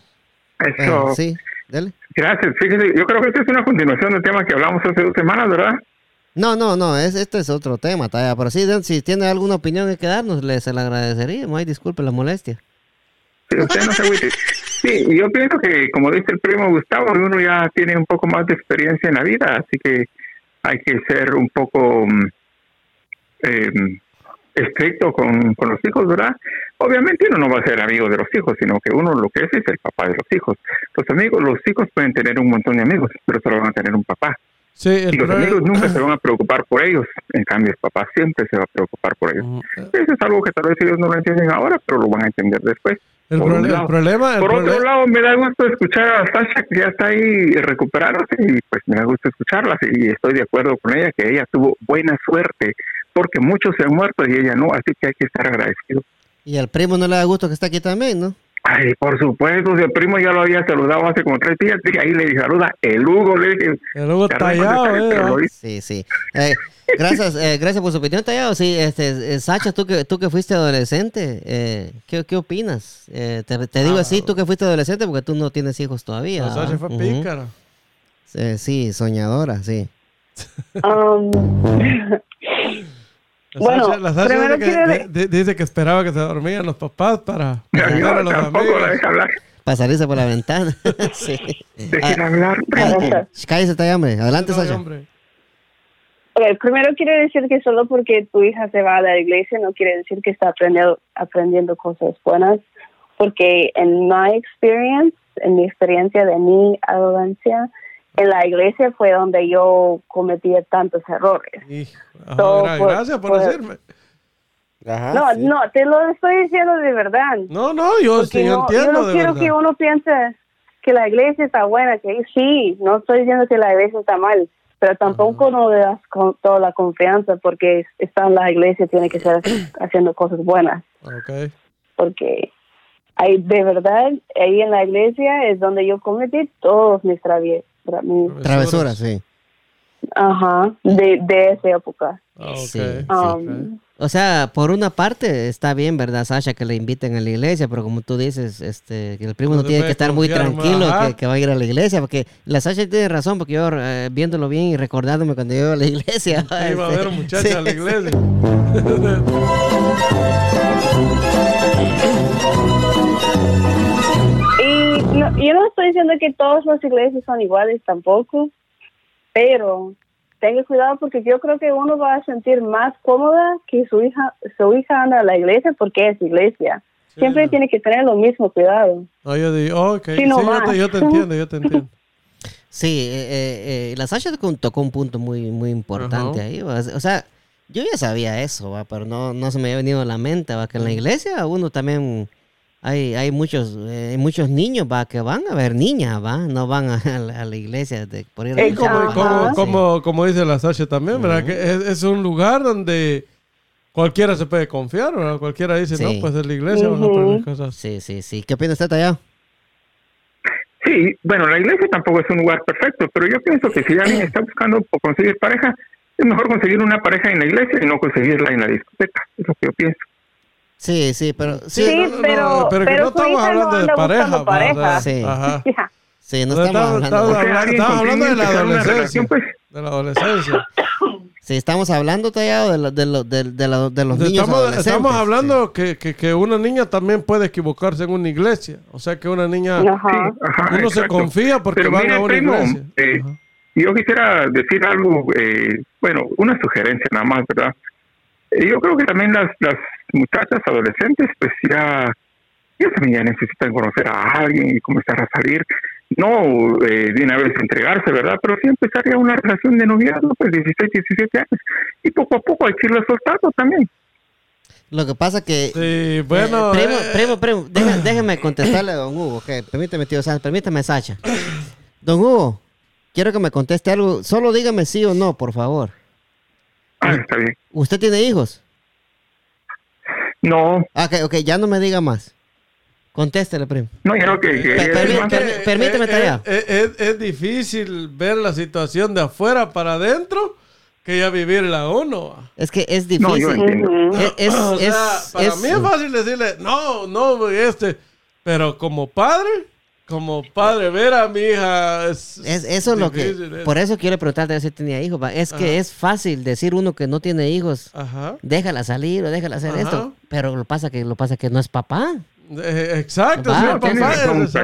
Eso. Eh, sí, dale. Gracias. Fíjese, yo creo que esta es una continuación del tema que hablamos hace dos semanas, ¿verdad? No, no, no, es, este es otro tema, Tallado. Pero sí, si tiene alguna opinión que darnos, le, se le agradecería. No hay disculpe la molestia. Sí, usted no se agüite. Sí, yo pienso que, como dice el primo Gustavo, uno ya tiene un poco más de experiencia en la vida, así que hay que ser un poco em, estricto con, con los hijos, ¿verdad? Obviamente uno no va a ser amigo de los hijos, sino que uno lo que es es el papá de los hijos. Los amigos, los hijos pueden tener un montón de amigos, pero solo van a tener un papá. Sí, el Y los amigos nunca se van a preocupar por ellos, en cambio el papá siempre se va a preocupar por ellos. Ujú. Eso es algo que tal vez ellos no lo entienden ahora, pero lo van a entender después. El, por el problema, el Por otro lado, me da gusto escuchar a Sasha que ya está ahí recuperándose y pues me da gusto escucharla y estoy de acuerdo con ella que ella tuvo buena suerte porque muchos se han muerto y ella no, así que hay que estar agradecido. Y al primo no le da gusto que está aquí también, ¿no? Ay, por supuesto, si el primo ya lo había saludado hace como tres días, dije, ahí le dije, saluda, el Hugo, le dije, el Hugo tallado, eh, hice. Sí, sí. Eh, gracias, eh, gracias por su opinión, Tallado. Sí, este, eh, Sacha, tú que, tú que fuiste adolescente, eh, ¿qué, qué opinas? Eh, te, te digo así, tú que fuiste adolescente porque tú no tienes hijos todavía. Sasha ¿va? fue Ujú. pícara. Eh, sí, soñadora, sí. Um, La Bueno, Sasha- la Sasha primero dice, que, di- dice que esperaba que se dormían los papás para yo a los tampoco la deja hablar, Para salirse por la ventana. sí. déjela Ah, hablar. ah, primo. cállese, Tallado, hombre. Adelante, No, Sacha. hombre. ok, primero quiero decir que solo porque tu hija se va a la iglesia no quiere decir que está aprendiendo, aprendiendo cosas buenas, porque en mi experience, en mi experiencia de mi adolescencia, en la iglesia fue donde yo cometía tantos errores. Hijo, ajá, gra- por- gracias por por- decirme. Ajá, no, sí. no, te lo estoy diciendo de verdad. No, no, yo, sí, no, entiendo yo no de quiero verdad. que uno piense que la iglesia está buena, que sí, no estoy diciendo que la iglesia está mal, pero tampoco no le das con toda la confianza porque es- está en la iglesia, tiene que estar haciendo cosas buenas, Ok. porque ahí, de verdad, ahí en la iglesia es donde yo cometí todos mis travies. Mis- Travesuras, sí. Ajá, de, de esa época. Ah, ok. Sí. Um, O sea, por una parte está bien, ¿verdad, Sasha, que le inviten a la iglesia? Pero como tú dices, este, que el primo No tiene que estar muy tranquilo que, que va a ir a la iglesia. Porque la Sasha tiene razón, porque yo eh, viéndolo bien y recordándome cuando yo iba a la iglesia. Iba a ver sí, a la iglesia. no, yo no estoy diciendo que todas las iglesias son iguales tampoco, pero tenga cuidado porque yo creo que uno va a sentir más cómoda que su hija su hija anda a la iglesia porque es iglesia. Siempre tiene que tener lo mismo cuidado. No, yo digo, oh. Sí, yo, te, más. yo te entiendo, yo te entiendo. Sí, eh, eh, eh, la Sasha tocó- tocó un punto muy, muy importante ahí. ¿va? O sea, yo ya sabía eso, ¿va? pero no, no se me había venido a la mente, ¿va? que en la iglesia uno también hay, hay muchos eh, hay muchos niños ¿va? que van a ver niñas, ¿va? no van a, a la, a la iglesia de, por ir a Eh, como, como, como, como dice la Sasha también, ¿verdad? Que es, es un lugar donde cualquiera se puede confiar, ¿verdad? Cualquiera dice, Sí. no, pues es la iglesia, vamos a Ujú. aprender cosas. Sí, sí, sí. ¿Qué opina usted, Tallado? Sí, bueno, la iglesia tampoco es un lugar perfecto, pero yo pienso que si alguien está buscando por conseguir pareja, es mejor conseguir una pareja en la iglesia y no conseguirla en la discoteca. Es lo que yo pienso. Sí, sí, pero sí, Sí, no, no, no, pero- pero que pero no estamos hablando de pareja, ¿va? pareja. Sí. Ajá. Sí, no Estamos- estamos hablando. estamos estamos hablando de la adolescencia. relación, pues, De la adolescencia. Sí, estamos hablando, Tallado, de, de, lo- de, de lo- de los niños Estamos, adolescentes. estamos hablando que, que, que una niña también puede equivocarse en una iglesia. O sea que una niña, Ajá. ajá, uno se confía porque Pero van mira, a una primo, iglesia. eh. Yo quisiera decir algo, eh, bueno, una sugerencia nada más, ¿verdad? Eh, yo creo que también las, las muchachas adolescentes, pues ya, ya también ya necesitan conocer a alguien y comenzar a salir. No eh, de una vez entregarse, ¿verdad? Pero sí empezar ya una relación de noviazgo, pues 16, 17 años. Y poco a poco hay que irlo soltando también. Lo que pasa que... Sí, bueno. Eh, primo, eh, primo, primo, déjeme, déjeme contestarle a don Hugo. ok, permíteme, tío Sánchez, permítame, Sacha. Don Hugo, quiero que me conteste algo. Solo dígame sí o no, por favor. Ah, está bien. ¿Usted tiene hijos? No, Ah, Ok, ok, ya no me diga más. Contéstele, primo. no, yo creo que... permíteme, eh, Tallado. eh, Es, es difícil ver la situación de afuera para adentro que ya vivirla uno. Es que es no, yo difícil. Es, es- o sea, es- para es- mí es fácil decirle, no, no, este. Pero como padre, como padre, ver a mi hija es. es- eso es lo que... es- Por eso quiero preguntarte si tenía hijos. Es que es fácil decir uno que no tiene hijos. Ajá. Déjala salir o déjala hacer Ajá. esto. Pero lo pasa que lo pasa que no es papá. Eh, exacto, sí, entonces- Tiene papá,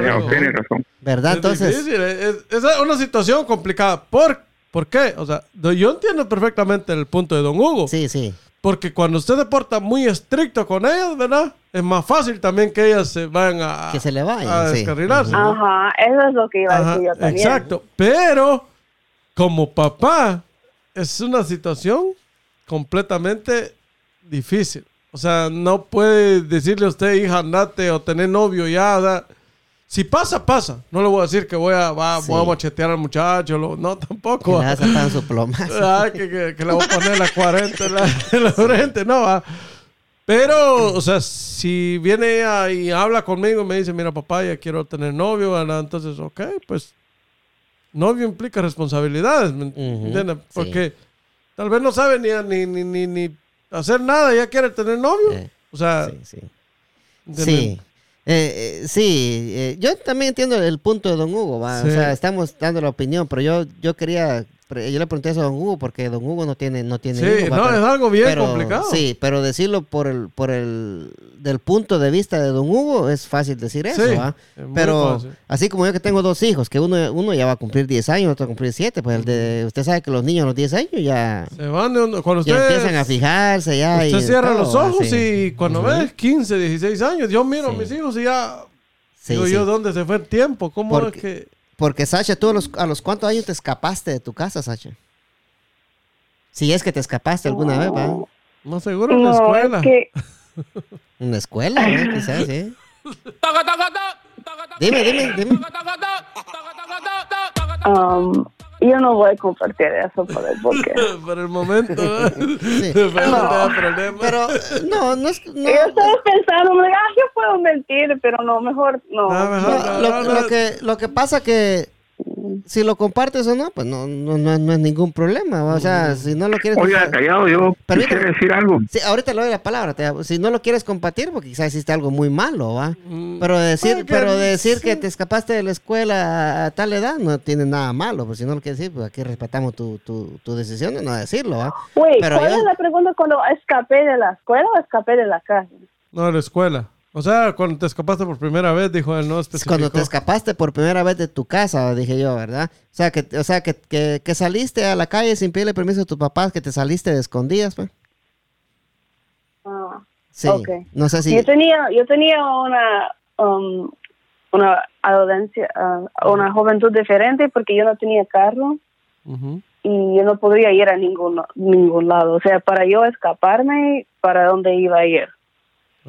razón, tiene razón. ¿Verdad? es Entonces... difícil, es, una situación complicada. ¿Por, ¿Por qué? O sea, yo entiendo perfectamente el punto de Don Hugo. Sí, sí. Porque cuando usted se porta muy estricto con ellas, ¿verdad? Es más fácil también que ellas se vayan a, Que se le vayan, a sí. descarrilarse. ¿no? Ajá, eso es lo que iba a decir yo también. exacto. Pero como papá es una situación completamente difícil. O sea, no puede decirle a usted, hija, andate o tener novio ya. sea, si pasa, pasa. No le voy a decir que voy a, va- Sí. voy a machetear al muchacho. lo- no, Que tampoco. le vas a su plomazo. Ay, que, que- que le voy a poner la 40 en la, en la frente, no va. Pero, o sea, si viene ella y habla conmigo y me dice, mira, papá, ya quiero tener novio, ¿verdad? entonces, ok, pues, novio implica responsabilidades, ¿me entiendes? sí. Porque tal vez no sabe ni, ni, ni, ni, ni hacer nada, ya quiere tener novio. Eh, o sea, Sí, sí. ¿entiendes? Sí. Eh, eh, sí, eh, yo también entiendo el punto de Don Hugo, ¿va? Sí. o sea, estamos dando la opinión, pero yo, yo quería, yo le pregunté eso a Don Hugo porque Don Hugo no tiene, no tiene Sí, no, es algo bien pero- complicado. Sí, pero decirlo por el, por el, del punto de vista de Don Hugo es fácil decir eso, Sí, Pero fácil. así como yo que tengo dos hijos, que uno, uno ya va a cumplir 10 años, otro va a cumplir 7, pues el de, usted sabe que los niños a los 10 años ya, Se van de un- cuando ya usted, empiezan a fijarse, ya. usted y cierra todo, los ojos y cuando Ujú. ves 15, 16 años, yo miro a mis hijos y ya digo yo, ¿dónde se fue el tiempo? ¿Cómo Porque- es que...? Porque, Sasha, ¿tú a los, a los cuántos años te escapaste de tu casa, Sasha? Si es que te escapaste alguna vez, ¿va? No seguro en la No, escuela. es que En la escuela, ¿eh? Quizás, sí. Dime, dime, dime. um, yo no voy a compartir eso por el porque Por el momento. Pero no No. Pero no, no es... No, yo estaba pensando, ah, yo puedo mentir, pero no, mejor no. No, mejor No, no, lo, no, lo no. que, lo que pasa que si lo compartes o no, pues no, no, no, no es ningún problema. O sea, si no lo quieres... Oiga, callado, yo Permítame. quisiera decir algo. Sí, ahorita le doy la palabra. te- si no lo quieres compartir, porque quizás hiciste algo muy malo, ¿va? Pero decir, Oiga, pero decir sí. que te escapaste de la escuela a tal edad no tiene nada malo. Pues si no lo quieres decir, pues aquí respetamos tu, tu, tu decisión de no decirlo, ¿va? Güey, Pero ¿cuál yo- es la pregunta cuando escapé de la escuela o escapé de la casa? No, de la escuela. O sea, cuando te escapaste por primera vez, dijo él, no Es especificó. cuando te escapaste por primera vez de tu casa, dije yo, ¿verdad? O sea, que, o sea que, que, que saliste a la calle sin pedirle permiso a tus papás, que te saliste de escondidas, pues. Ah, Sí. No sé si... Yo tenía, yo tenía una, um, una adolescencia, ah, una juventud diferente porque yo no tenía carro y yo no podría ir a ningún, ningún lado. O sea, para yo escaparme, ¿para dónde iba a ir?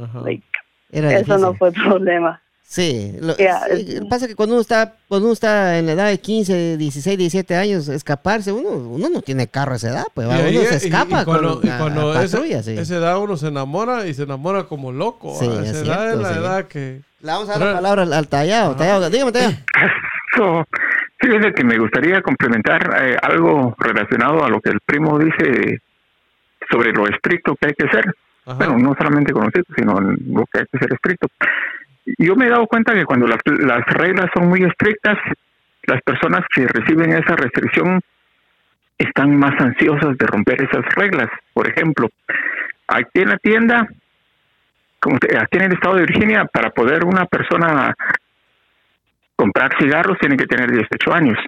Ajá. Like, Era eso no difícil. fue problema. Sí, lo, Ya, sí, pasa es que cuando uno está cuando uno está en la edad de 15, 16, 17 años, escaparse, uno, uno no tiene carro a esa edad, pues, uno se escapa y cuando, con y cuando a- a ese- patrulla, sí. esa edad uno se enamora y se enamora como loco. Sí, ¿va? es esa edad cierto, es la sí. edad que... Le vamos a dar la palabra al, al tallado, tallado. Dígame, tallado. So, fíjese que me gustaría complementar eh, algo relacionado a lo que el primo dice sobre lo estricto que hay que ser. Bueno, no solamente con los hijos, sino en lo que hay que ser estricto. Yo me he dado cuenta que cuando las, las reglas son muy estrictas, las personas que reciben esa restricción están más ansiosas de romper esas reglas. Por ejemplo, aquí en la tienda, como aquí en el estado de Virginia, para poder una persona comprar cigarros tiene que tener 18 años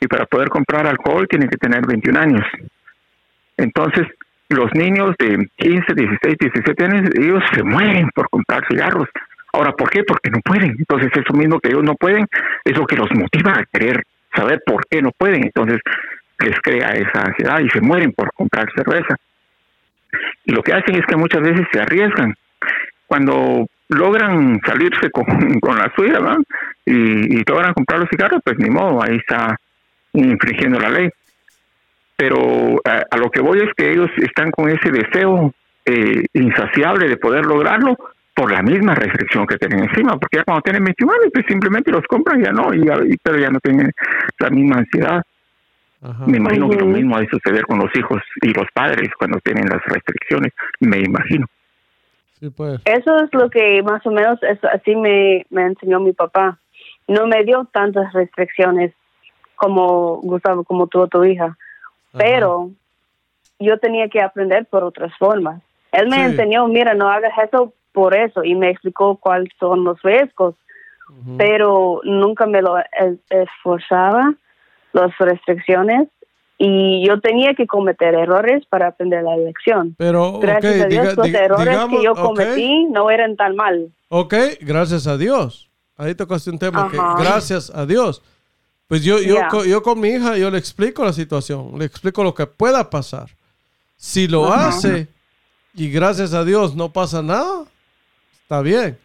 y para poder comprar alcohol tiene que tener 21 años. Entonces, los niños de 15, 16, 17 años, ellos se mueren por comprar cigarros. Ahora, ¿por qué? Porque no pueden. Entonces, eso mismo que ellos no pueden es lo que los motiva a querer saber por qué no pueden. Entonces, les crea esa ansiedad y se mueren por comprar cerveza. Y lo que hacen es que muchas veces se arriesgan. Cuando logran salirse con, la suya ¿verdad? y, y logran comprar los cigarros, pues ni modo, ahí está infringiendo la ley. Pero a, a lo que voy es que ellos están con ese deseo eh, insaciable de poder lograrlo por la misma restricción que tienen encima, porque ya cuando tienen 21 años, pues simplemente los compran, ya no, y, ya- y- pero ya no tienen la misma ansiedad. Ajá. Me imagino que lo mismo ha de suceder con los hijos y los padres cuando tienen las restricciones, me imagino. Sí, pues. Eso es lo que más o menos es- así me, me enseñó mi papá. No me dio tantas restricciones como Gustavo, como tuvo tu hija, pero yo tenía que aprender por otras formas. Él me Sí. enseñó, mira, no hagas eso por eso y me explicó cuáles son los riesgos, Ujú. pero nunca me lo es- esforzaba las restricciones y yo tenía que cometer errores para aprender la lección. Pero, Gracias a Dios, diga- los diga- errores digamos, que yo cometí no eran tan mal. Ok, gracias a Dios. Ahí tocaste un tema que gracias a Dios. Pues yo, yo, Ya. co- yo con mi hija, yo le explico la situación, le explico lo que pueda pasar. Si lo Ajá. hace y gracias a Dios no pasa nada, está bien.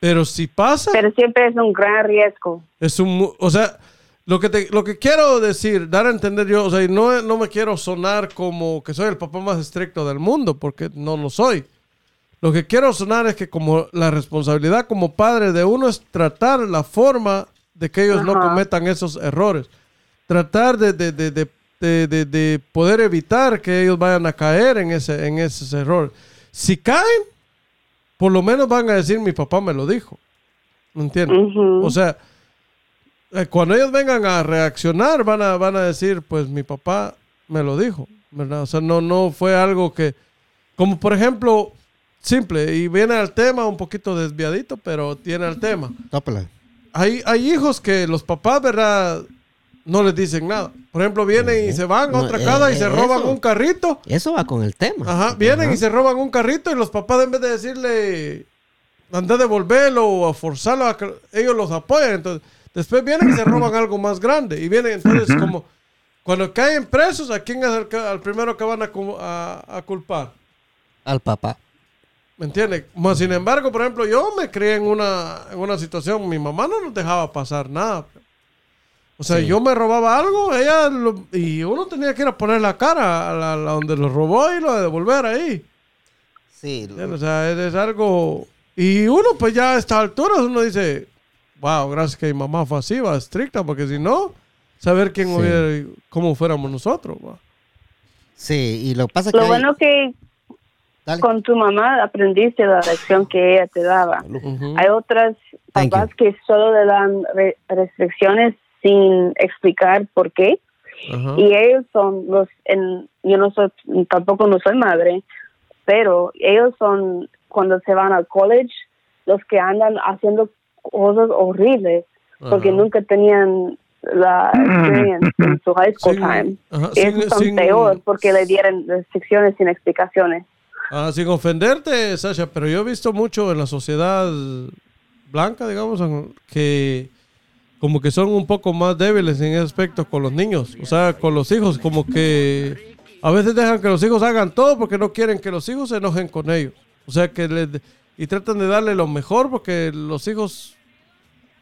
Pero si pasa, Pero siempre es un gran riesgo. es un, o sea, lo que te, lo que quiero decir, dar a entender yo, o sea, y no, no me quiero sonar como que soy el papá más estricto del mundo, porque no lo soy. Lo que quiero sonar es que como la responsabilidad como padre de uno es tratar la forma de que ellos no cometan esos errores. Tratar de, de, de, de, de- de- de poder evitar que ellos vayan a caer en, ese, en esos errores. Si caen, por lo menos van a decir mi papá me lo dijo. ¿Me entiendes? Ujú. O sea, eh, cuando ellos vengan a reaccionar, van a, van a decir, pues mi papá me lo dijo, ¿verdad? O sea, no, no fue algo que, como por ejemplo, simple, y viene al tema un poquito desviadito, pero tiene al tema. Tópala. Hay, hay hijos que los papás, ¿verdad? No les dicen nada. Por ejemplo, vienen y se van a No, otra eh, casa y eh, se roban eso. un carrito. Eso va con el tema. Ajá, vienen Ajá. y se roban un carrito y los papás en vez de decirle anda a devolverlo o a forzarlo, a que- ellos los apoyan. Entonces, después vienen y se roban algo más grande. Y vienen entonces como, cuando caen presos, ¿a quién es el, al primero que van a- a culpar? Al papá. ¿Me entiendes? Más sin embargo, por ejemplo, yo me crié en una, en una situación, mi mamá no nos dejaba pasar nada. O sea, yo me robaba algo, ella lo- y uno tenía que ir a poner la cara a la, la donde lo robó y lo devolver ahí. Sí. O sea, es, es algo... Y uno pues ya a estas alturas uno dice, wow, gracias que mi mamá fue así, va, estricta, porque si no, saber quién Sí. hubiera, cómo fuéramos nosotros. va. Sí, y lo pasa que Lo hay- bueno que Dale. con tu mamá aprendiste la lección que ella te daba. Hay otras Thank papás que solo le dan re- restricciones sin explicar por qué. Y ellos son los, en, yo no soy, tampoco no soy madre, pero ellos son cuando se van al college los que andan haciendo cosas horribles porque nunca tenían la experience en su high school Sin- time. sin- son sin- peor porque le dieron restricciones sin explicaciones. Ah, sin ofenderte, Sasha, pero yo he visto mucho en la sociedad blanca, digamos, que como que son un poco más débiles en ese aspecto con los niños, o sea, con los hijos, como que a veces dejan que los hijos hagan todo porque no quieren que los hijos se enojen con ellos. O sea, que les, y tratan de darle lo mejor porque los hijos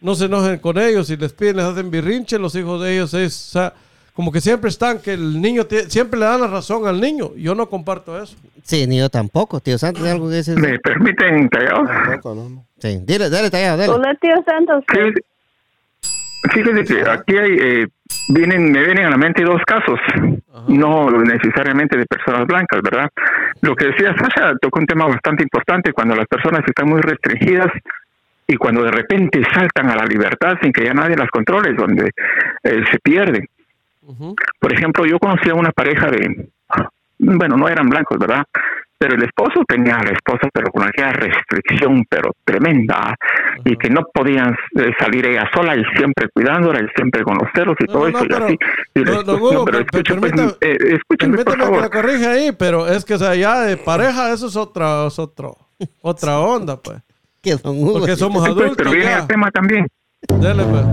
no se enojen con ellos y les piden, les hacen birrinche, los hijos de ellos es, o sea, como que siempre están, que el niño, tie- siempre le dan la razón al niño. Yo no comparto eso. Sí, ni yo tampoco, tío Santos, ¿hay algo que decir? ¿Me permiten, Tallado? Tampoco, no, no. Sí, dile, dale, tallado, dale. Hola, tío Santos. Sí, Fíjese que aquí hay, eh, vienen, me vienen a la mente dos casos, no necesariamente de personas blancas, ¿verdad? Lo que decía Sasha tocó un tema bastante importante cuando las personas están muy restringidas y cuando de repente saltan a la libertad sin que ya nadie las controle, donde eh, se pierden. Por ejemplo, yo conocí a una pareja de, bueno, no eran blancos, ¿verdad? Pero el esposo tenía a la esposa, pero con aquella restricción, pero tremenda, y que no podían eh, salir ella sola y siempre cuidándola y siempre con los celos y No, todo no, eso y pero- así. Y no, pero per- per- escuche, pues, permita- eh, escúcheme, por Permítame que favor. la corrija ahí, pero es que o sea, ya de pareja eso es otra, es otro, otra onda, pues. Que Hugo, Porque somos Sí, pues, adultos pero viene ya. el tema también. Dele, pues.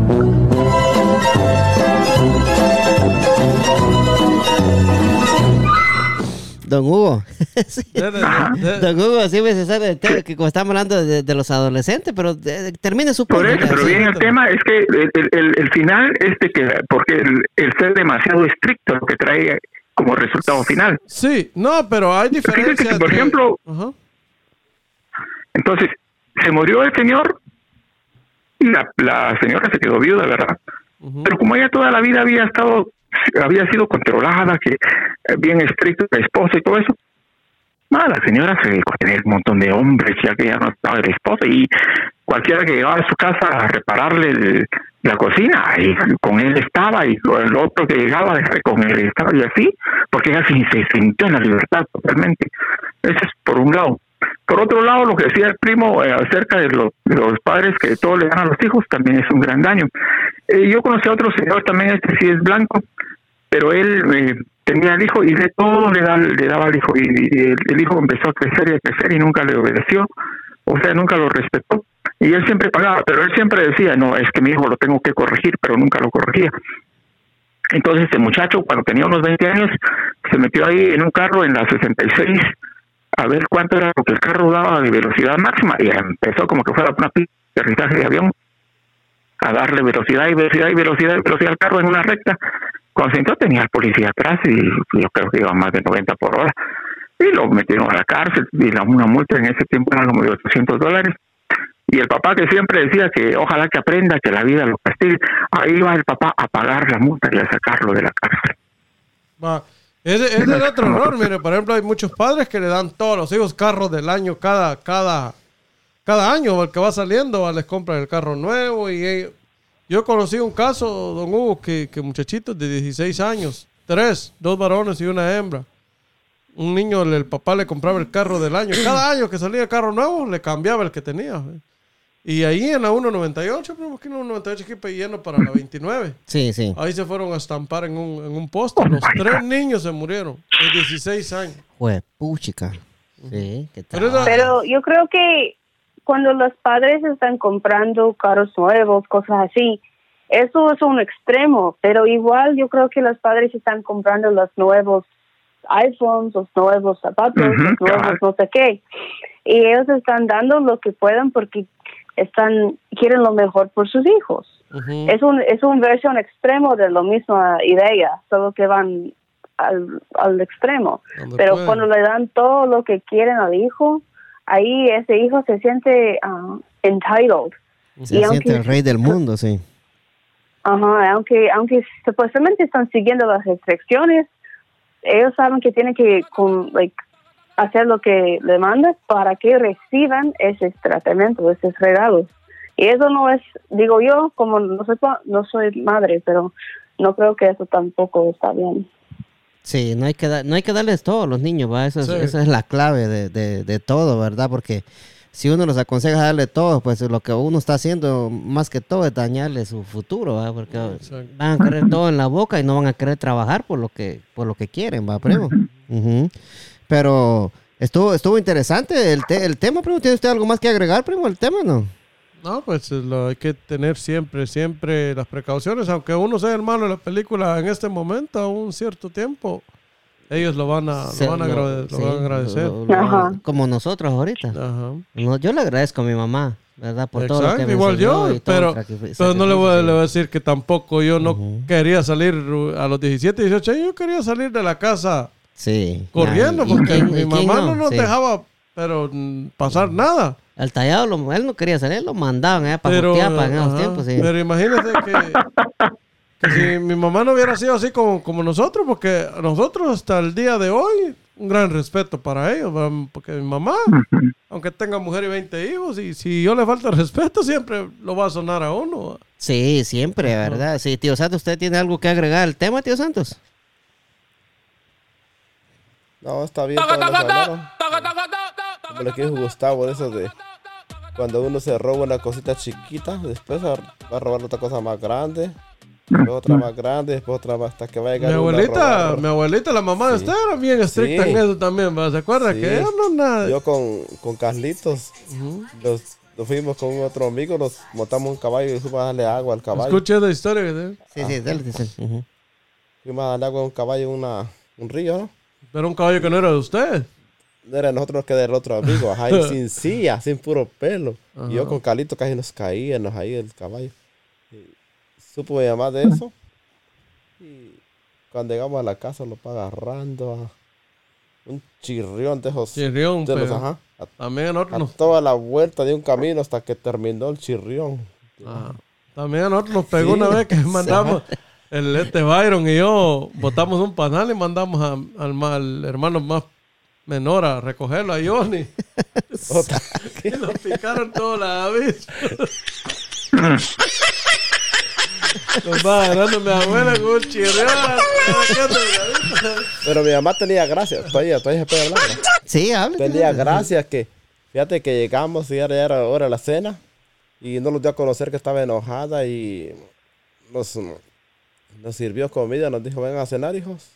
Don Hugo. Sí. Don Hugo, sí me sabe el tema, que como estamos hablando de, de los adolescentes, pero eh, termine su Por eso, pero bien el tema es que el, el- el- final es de que, porque el, el ser demasiado estricto lo que trae como resultado final. Sí, no, pero hay Fíjate diferencias. que, por de- ejemplo, Ajá. Entonces, se murió el señor y la, la señora se quedó viuda, ¿verdad? Pero como ella toda la vida había estado, había sido controlada, que eh, bien estricto la esposa y todo eso, nada, la señora se dedicó a un montón de hombres, ya que ya no estaba el esposo, y cualquiera que llegaba a su casa a repararle la cocina, ahí con él estaba, y el otro que llegaba, con él estaba, y así, porque ella se, se sintió en la libertad totalmente. Eso es por un lado. Por otro lado, lo que decía el primo eh, acerca de, los- de los padres que todo le dan a los hijos también es un gran daño. Eh, yo conocí a otro señor también, este sí es blanco, pero él eh, tenía el hijo y de todo le, da, le daba al hijo y, y el, el hijo empezó a crecer y a crecer y nunca le obedeció, o sea, nunca lo respetó. Y él siempre pagaba, pero él siempre decía, no, es que mi hijo lo tengo que corregir, pero nunca lo corregía. Entonces este muchacho, cuando tenía unos 20 años, se metió ahí en un carro en la 66 a ver cuánto era lo que el carro daba de velocidad máxima y empezó como que fuera una pista de aterrizaje de avión a darle velocidad y velocidad y velocidad y velocidad al carro en una recta. Cuando tenía al policía atrás y yo creo que iba más de 90 por hora. Y lo metieron a la cárcel y la, una multa en ese tiempo era como de 800 dólares. Y el papá que siempre decía que ojalá que aprenda que la vida lo castigue, ahí va el papá a pagar la multa y a sacarlo de la cárcel. Ese, ese es otro error, mire, por ejemplo, hay muchos padres que le dan todos los hijos carros del año cada, cada, cada año, el que va saliendo, les compran el carro nuevo y ellos- yo conocí un caso, don Hugo, que, que muchachitos de 16 años, tres, dos varones y una hembra. Un niño, el, el papá le compraba el carro del año. Cada año que salía el carro nuevo, le cambiaba el que tenía. ¿eh? Y ahí en la 1.98, pero aquí en la 1.98 aquí pidiendo para la 29. Sí, sí. Ahí se fueron a estampar en un, en un poste. Los tres niños se murieron de 16 años. Jue, puchica. Sí, ¿qué tal? Pero yo creo que cuando los padres están comprando carros nuevos, cosas así, eso es un extremo, pero igual yo creo que los padres están comprando los nuevos iPhones, los nuevos zapatos, los nuevos no sé qué. Y ellos están dando lo que puedan porque están quieren lo mejor por sus hijos. Ujú. Es un es una versión extremo de la misma idea, solo que van al, al extremo. Pero cuando le dan todo lo que quieren al hijo, ahí ese hijo se siente ah, entitled. Se Y siente aunque- el rey del mundo, sí. Ajá, aunque aunque supuestamente están siguiendo las restricciones, ellos saben que tienen que con, like, hacer lo que le mandan para que reciban ese tratamiento, esos regalos. Y eso no es, digo yo, como no soy, no soy madre, pero no creo que eso tampoco está bien. Sí, no hay que, dar- no hay que darles todo a los niños, ¿va? Esa es, Sí. esa es la clave de, de- de todo, ¿verdad? Porque si uno los aconseja darle todo, pues lo que uno está haciendo más que todo es dañarle su futuro, ¿va? Porque Exacto. van a querer todo en la boca y no van a querer trabajar por lo que, por lo que quieren, ¿va, primo? Ujú. Pero estuvo, estuvo interesante el, te- el tema, primo. ¿Tiene usted algo más que agregar, primo, el tema, no? No, pues eh, lo hay que tener siempre, siempre las precauciones, aunque uno sea hermano de la película en este momento, a un cierto tiempo, ellos lo van a, Se- lo van a, lo- agrade- lo sí, van a agradecer. lo- lo- Ajá. como nosotros ahorita. Ajá. No, yo le agradezco a mi mamá, ¿verdad? Por todo lo que Exacto, me igual yo, pero, pero no le voy, a, sacrificio, le voy a decir que tampoco yo no quería salir a los 17, 18 años, yo quería salir de la casa Sí. corriendo Nah, ¿y porque quién- mi mamá no, nos Sí. dejaba pero mm, pasar nada. Al tallado, lo- él no quería salir, lo mandaban allá para Pero, Jutiapa en esos tiempos. Sí. pero imagínese que, que si mi mamá no hubiera sido así como, como nosotros, porque nosotros hasta el día de hoy, un gran respeto para ellos, porque mi mamá, aunque tenga mujer y 20 hijos, y si yo le falta respeto, siempre lo va a sonar a uno. Sí, siempre, ¿verdad? Sí, tío Santos, ¿usted tiene algo que agregar al tema, tío Santos? No, está bien. todo lo que hablaron. Como le dijo Gustavo, eso de cuando uno se roba una cosita chiquita, después va a robar otra cosa más grande, después otra más grande, después otra más hasta que va a Mi llegar a abuelita, mi abuelita, la mamá de Sí. usted era bien estricta Sí. en eso también, ¿va? ¿se acuerda? Sí. Que no nada. Yo con, con Carlitos, Ujú. nos, nos fuimos con otro amigo, nos montamos un caballo y fuimos a darle agua al caballo. Escuche esa historia que te- Sí, sí, dale, dice. Ujú. Fuimos a darle agua a un caballo en un río, ¿no? Era un caballo que no era de usted. No era de nosotros que del otro amigo, ajá, y sin silla, sin puro pelo. Y yo Ajá. con Carlito casi nos caíamos ahí el caballo. Y supo mi mamá de eso. Y cuando llegamos a la casa lo va agarrando a un chirrión de esos. Chirrión, de los, ajá, a, También nosotros a nos, toda la vuelta de un camino hasta que terminó el chirrión. ah, también a nosotros nos pegó Sí. una vez que mandamos el este Byron y yo botamos un panal y mandamos a- al, ma- al hermano más menor a recogerlo a Johnny. Y lo picaron toda la avis. Nos va agarrando mi abuela con un chirrión. Pero mi mamá tenía gracia. Todavía, todavía se puede hablar. ¿no? Sí, hable. Tenía gracia que, fíjate que llegamos y ya era- ya era hora de la cena y no nos dio a conocer que estaba enojada y nos, nos sirvió comida, nos dijo, vengan a cenar, hijos.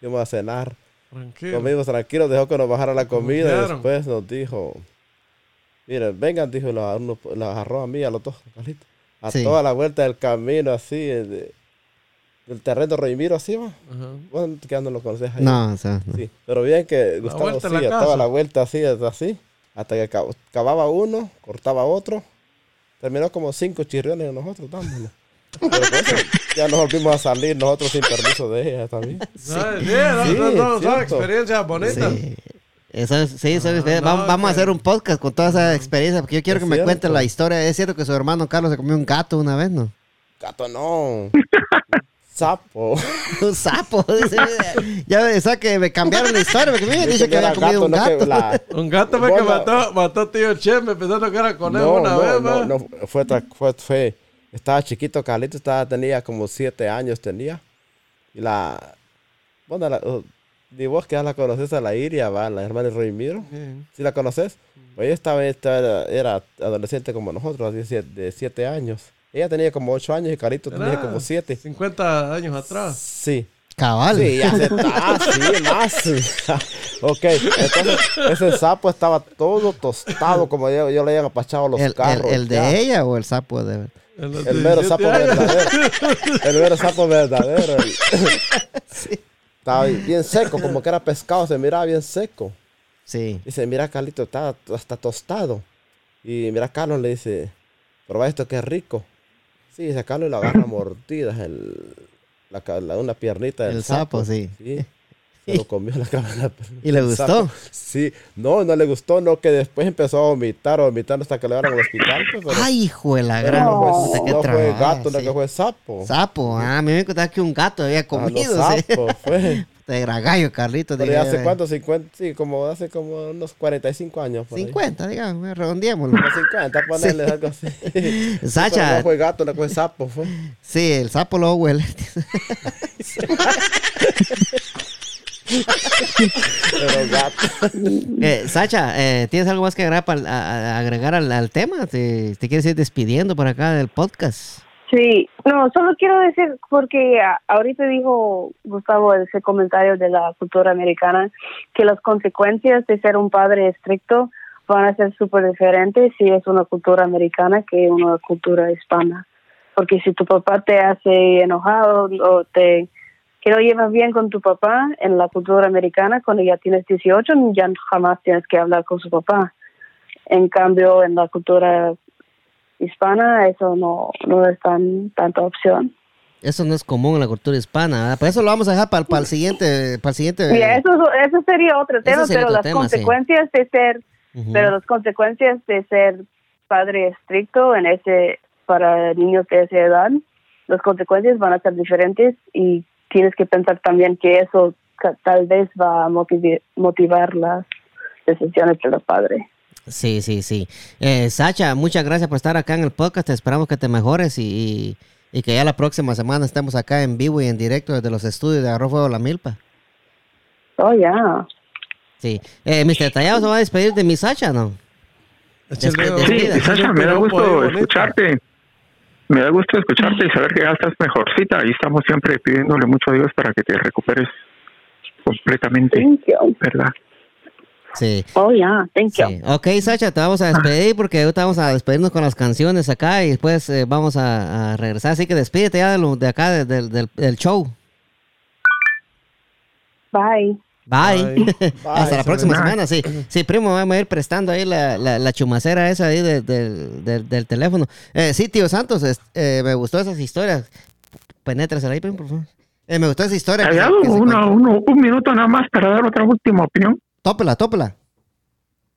Fuimos a cenar. Tranquilo. Comimos tranquilos, dejó que nos bajara la comida y después nos dijo, miren, vengan, dijo, los, agarró a mí, a los dos, a Sí. toda la vuelta del camino, así, de- del terreno Reimiro, así, va. Bueno, que no lo conoces ahí. No, o sea, no. Sí, pero bien que Gustavo vuelta a la vuelta así, así, hasta que acab- acababa uno, cortaba otro, terminó como cinco chirriones de nosotros dándole. Ya nos volvimos a salir nosotros sin permiso de ella también. Sí, no, no, no, bonitas. Sí. Eso es, sí, eso es- Ah, vamos, no, vamos a que- hacer un podcast con toda esa experiencia, porque yo quiero Es que me cuente la historia. Es cierto que su hermano Carlos se comió un gato una vez, ¿no? Gato no. Sapo. Un sapo. dice, ya o sea que me cambiaron la historia, porque me dicho Dice que era había comido un no que gato. la- Un gato fue que mató, mató a tío Cheme pensando que era conejo No, una no, vez, no, no, fue, fue, fue, estaba chiquito, Carlito estaba, tenía como siete años, tenía. Y la, bueno, la, uh, ni vos que ya la conoces a la Iria, va, la hermana de Roimiro. Sí. ¿Sí la conoces? Pues ella estaba, esta era, adolescente como nosotros, de siete, de siete años. Ella tenía como ocho años y Carlito tenía como siete. 50 años atrás. Sí. Cabal. Sí, ya se ah, sí, más. ok, entonces ese sapo estaba todo tostado, como yo, yo le había apachado los el, el- carros. el de ya. ella o el sapo de. El mero 17 sapo años. verdadero. El mero sapo verdadero. el- Estaba bien seco, como que era pescado, se miraba bien seco. Sí. Dice, mira Carlito, está hasta tostado. Y mira Carlos le dice, prueba esto que es rico. Sí, sacarlo y lo agarra a mordidas el, la, la- una piernita del El sapo, sí. Se lo comió la cabeza. ¿Y le gustó? Sí. No, no le gustó, no, que después empezó a vomitar, vomitar hasta que le llevaron al hospital. pues, Ay, hijo de la gran no, fue, no gato, no sí. que fue sapo. Sapo, ah, a mí me contaba que un gato había Ah, no, comido. sí. sapo, fue. Te era gallo, Carlitos. Pero hace eh, cuánto, 50, sí, como hace como unos 45 años. Por ahí. 50, digamos, redondeémoslo. Como 50, ponerle algo así. Sacha. No fue gato, no fue sapo, fue. Sí, el sapo lo huele. Eh, Sacha, eh, ¿tienes algo más que agregar, para- agregar al, tema? ¿Te, ¿Te quieres ir despidiendo por acá del podcast? Sí, no, solo quiero decir, porque ahorita dijo Gustavo ese comentario de la cultura americana, que las consecuencias de ser un padre estricto van a ser súper diferentes si es una cultura americana que una cultura hispana. Porque si tu papá te hace enojado o te que no llevas bien con tu papá en la cultura americana, cuando ya tienes 18, ya jamás tienes que hablar con su papá. En cambio, en la cultura hispana, eso no, no es tan tanta opción. Eso no es común en la cultura hispana, ¿verdad? Por eso lo vamos a dejar para, el siguiente, para el siguiente. Y eso, eso sería otro tema, sería pero otro las tema, sí. consecuencias de ser, pero las consecuencias de ser padre estricto en ese para niños de esa edad, las consecuencias van a ser diferentes y tienes que pensar también que eso tal vez va a motivar las decisiones de los padres. Sí, sí, sí. Eh, Sacha, muchas gracias por estar acá en el podcast. Esperamos que te mejores y, y- y que ya la próxima semana estemos acá en vivo y en directo desde los estudios de Arroz Fuego La Milpa. Oh, ya. Sí. Eh, Mr. Tallado se va a despedir de mi Sacha, ¿no? Un- Sí. Sasha, me da gusto bonito. escucharte. Me da gusto escucharte y saber que ya estás mejorcita. Y estamos siempre pidiéndole mucho a Dios para que te recuperes completamente, Thank you. ¿verdad? Sí. Oh, ya. Thank you. Sí. Ok, Sacha, te vamos a despedir porque ahorita vamos a despedirnos con las canciones acá y después eh, vamos a, a regresar. Así que despídete ya de, lo- de acá, de- del- del, del show. Bye. Bye. Bye. Hasta la próxima Bye. semana, sí. Sí, primo, vamos a ir prestando ahí la, la, la chumacera esa ahí de- del- del- del teléfono. Eh, sí, tío Santos, es- eh, me gustó esas historias. Penétrasela ahí, primo, por favor. Eh, me gustó esa historia. que uno- un minuto nada más para dar otra última opinión. Tópela, tópela.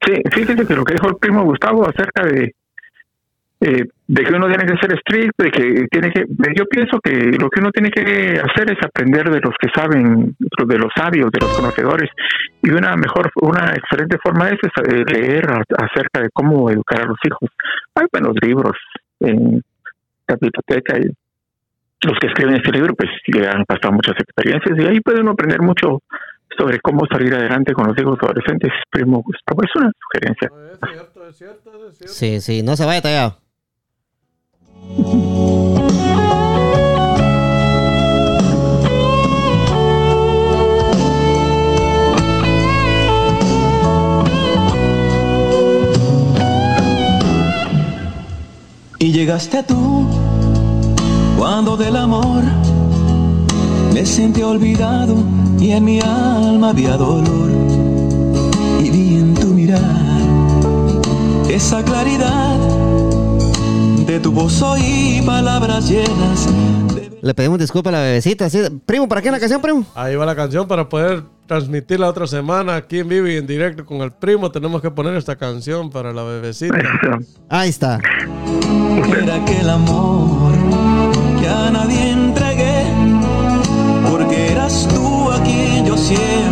Sí, fíjese que lo que dijo el primo Gustavo acerca de eh, de que uno tiene que ser estricto, de que tiene que, yo pienso que lo que uno tiene que hacer es aprender de los que saben, de los sabios, de los conocedores, y una mejor, una excelente forma de eso es eh, leer acerca de cómo educar a los hijos. Hay buenos libros en la biblioteca y los que escriben este libro pues le han pasado muchas experiencias y ahí puede uno aprender mucho sobre cómo salir adelante con los hijos adolescentes. Primo Gustavo, es una sugerencia. Es cierto, es cierto, es cierto. Sí, sí, no se vaya tallado. Y llegaste tú cuando del amor me sentí olvidado y en mi alma había dolor. Y vi en tu mirar esa claridad de tu voz oí palabras llenas de Le pedimos disculpas a la bebecita. sí. Primo, ¿para qué la canción, primo? Ahí va la canción para poder transmitir la otra semana aquí en vivo y en directo con el primo. Tenemos que poner esta canción para la bebecita. Ahí está. Era aquel amor que a nadie entregué, porque eras tú a quien yo siempre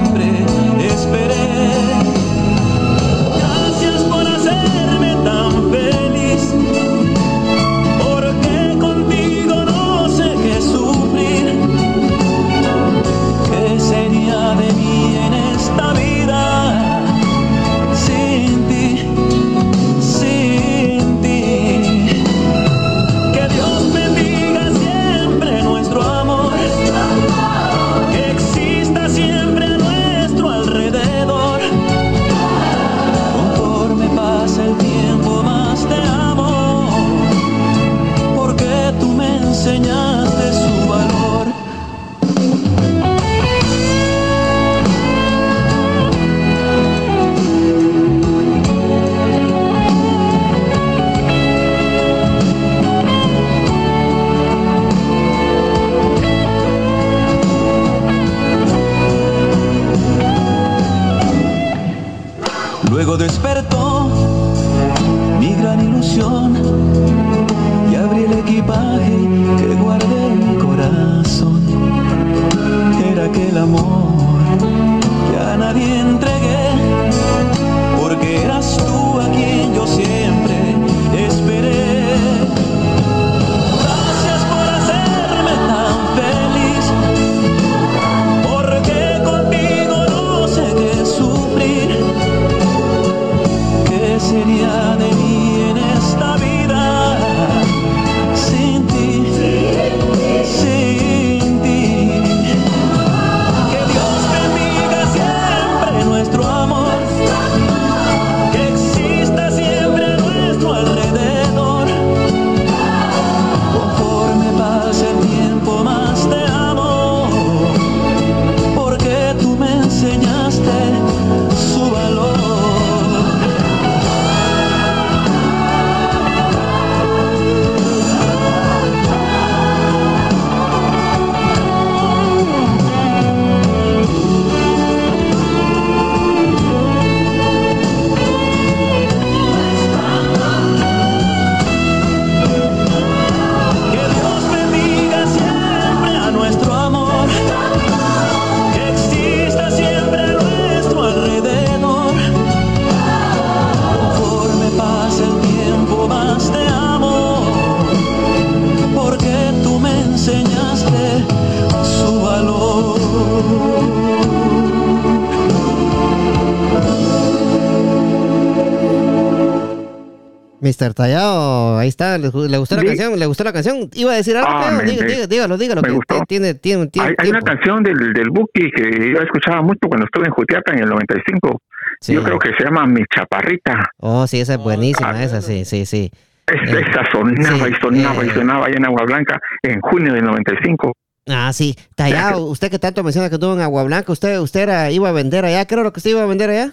Mr. Tallado, ahí está, le, le gustó la Sí. canción, le gustó la canción. Iba a decir algo, Ah, me- Diga- me- diga- dígalo, dígalo, me que gustó. tiene, tiene, tiene Hay, hay una canción del, del Buki que yo escuchaba mucho cuando estuve en Jutiapa en el 95. Sí. Yo creo que se llama Mi Chaparrita. Oh, sí, esa es buenísima, esa, sí, sí, sí. Es- Eh, esa sonaba sí, y sonaba eh, y sonaba allá en Agua Blanca en junio del 95. Ah, sí. Tallado, usted que tanto menciona que estuvo en Agua Blanca, usted, usted era, iba a vender allá, ¿qué era lo que usted iba a vender allá?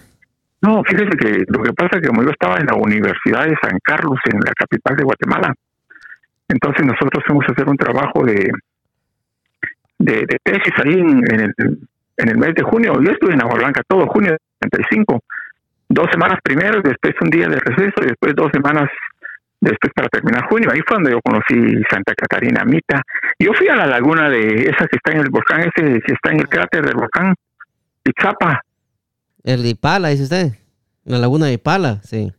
No, fíjese que lo que pasa es que como yo estaba en la Universidad de San Carlos, en la capital de Guatemala, entonces nosotros fuimos a hacer un trabajo de, de, de tesis ahí en, el, en el mes de junio. Yo estuve en Agua Blanca todo junio del 95. Dos semanas primero, después un día de receso y después dos semanas después para terminar junio. Ahí fue donde yo conocí Santa Catarina Mita. Yo fui a la laguna de esa que está en el volcán, ese que está en el cráter del volcán Itzapa. El de Ipala, dice usted. La laguna de Ipala, sí.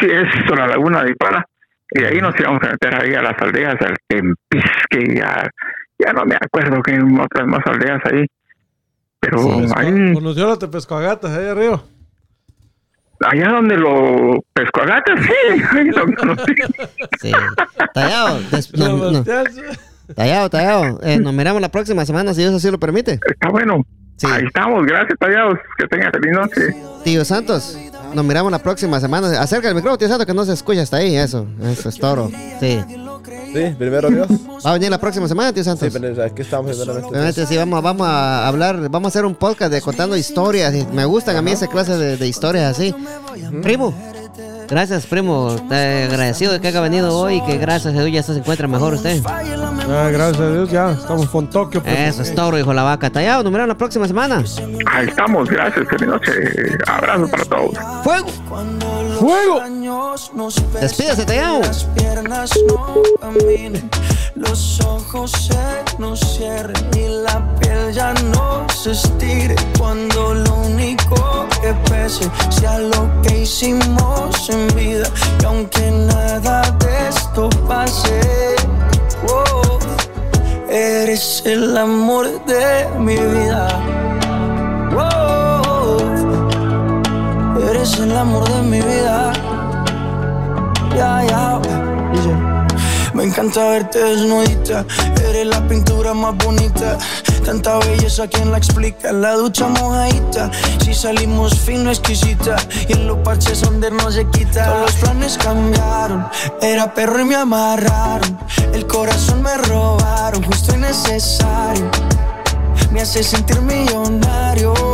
Sí, es la laguna de Ipala. Y ahí nos íbamos a meter ahí a las aldeas, al Tempisque, ya, ya no me acuerdo que en otras más aldeas ahí. Pero Sí. ahí, Conoció a Tepescoagatas ahí arriba. allá donde lo pesco a gatas, sí, ahí lo conocí. Sí. Tallado, des- no, no. Sebastián, Tallado, Tallado. Eh, nos miramos la próxima semana, si Dios así lo permite. Está bueno. Sí. Ahí estamos, gracias, tallados. Que tengan feliz noche. Tío Santos, nos miramos la próxima semana. Acerca el micrófono, tío Santos, que no se escucha hasta ahí. Eso, eso es toro. Sí. Sí, primero Dios. Va a venir la próxima semana, tío Sí, Santos. pero aquí estamos primeramente. Obviamente, sí, vamos, vamos a hablar, vamos a hacer un podcast de contando historias. Me gustan a mí esa clase de, de historias así. Primo, gracias, primo. Te agradecido de que haya venido hoy y que gracias a Dios ya se encuentra mejor usted. Ah, gracias a Dios, ya estamos con Tokio. pues. Eso es toro, hijo de la vaca. Tallado, nos miramos la próxima semana. Ahí estamos, gracias, feliz noche. Abrazo para todos. ¡Fuego! ¡Fuego! Despídase, Tallado. Las piernas no caminen, los ojos se nos cierren y la piel ya no se estire. Cuando lo único que pese sea lo que hicimos en vida. Y aunque nada de esto pase, oh, eres el amor de mi vida. Oh, eres el amor de mi vida. Ya, ya. Me encanta verte desnudita, eres la pintura más bonita. Tanta belleza, ¿quién la explica? La ducha mojadita, si salimos fino, exquisita. Y en los parches donde no se quita. Todos los planes cambiaron, era perro y me amarraron. El corazón me robaron, justo y necesario me hace sentir millonario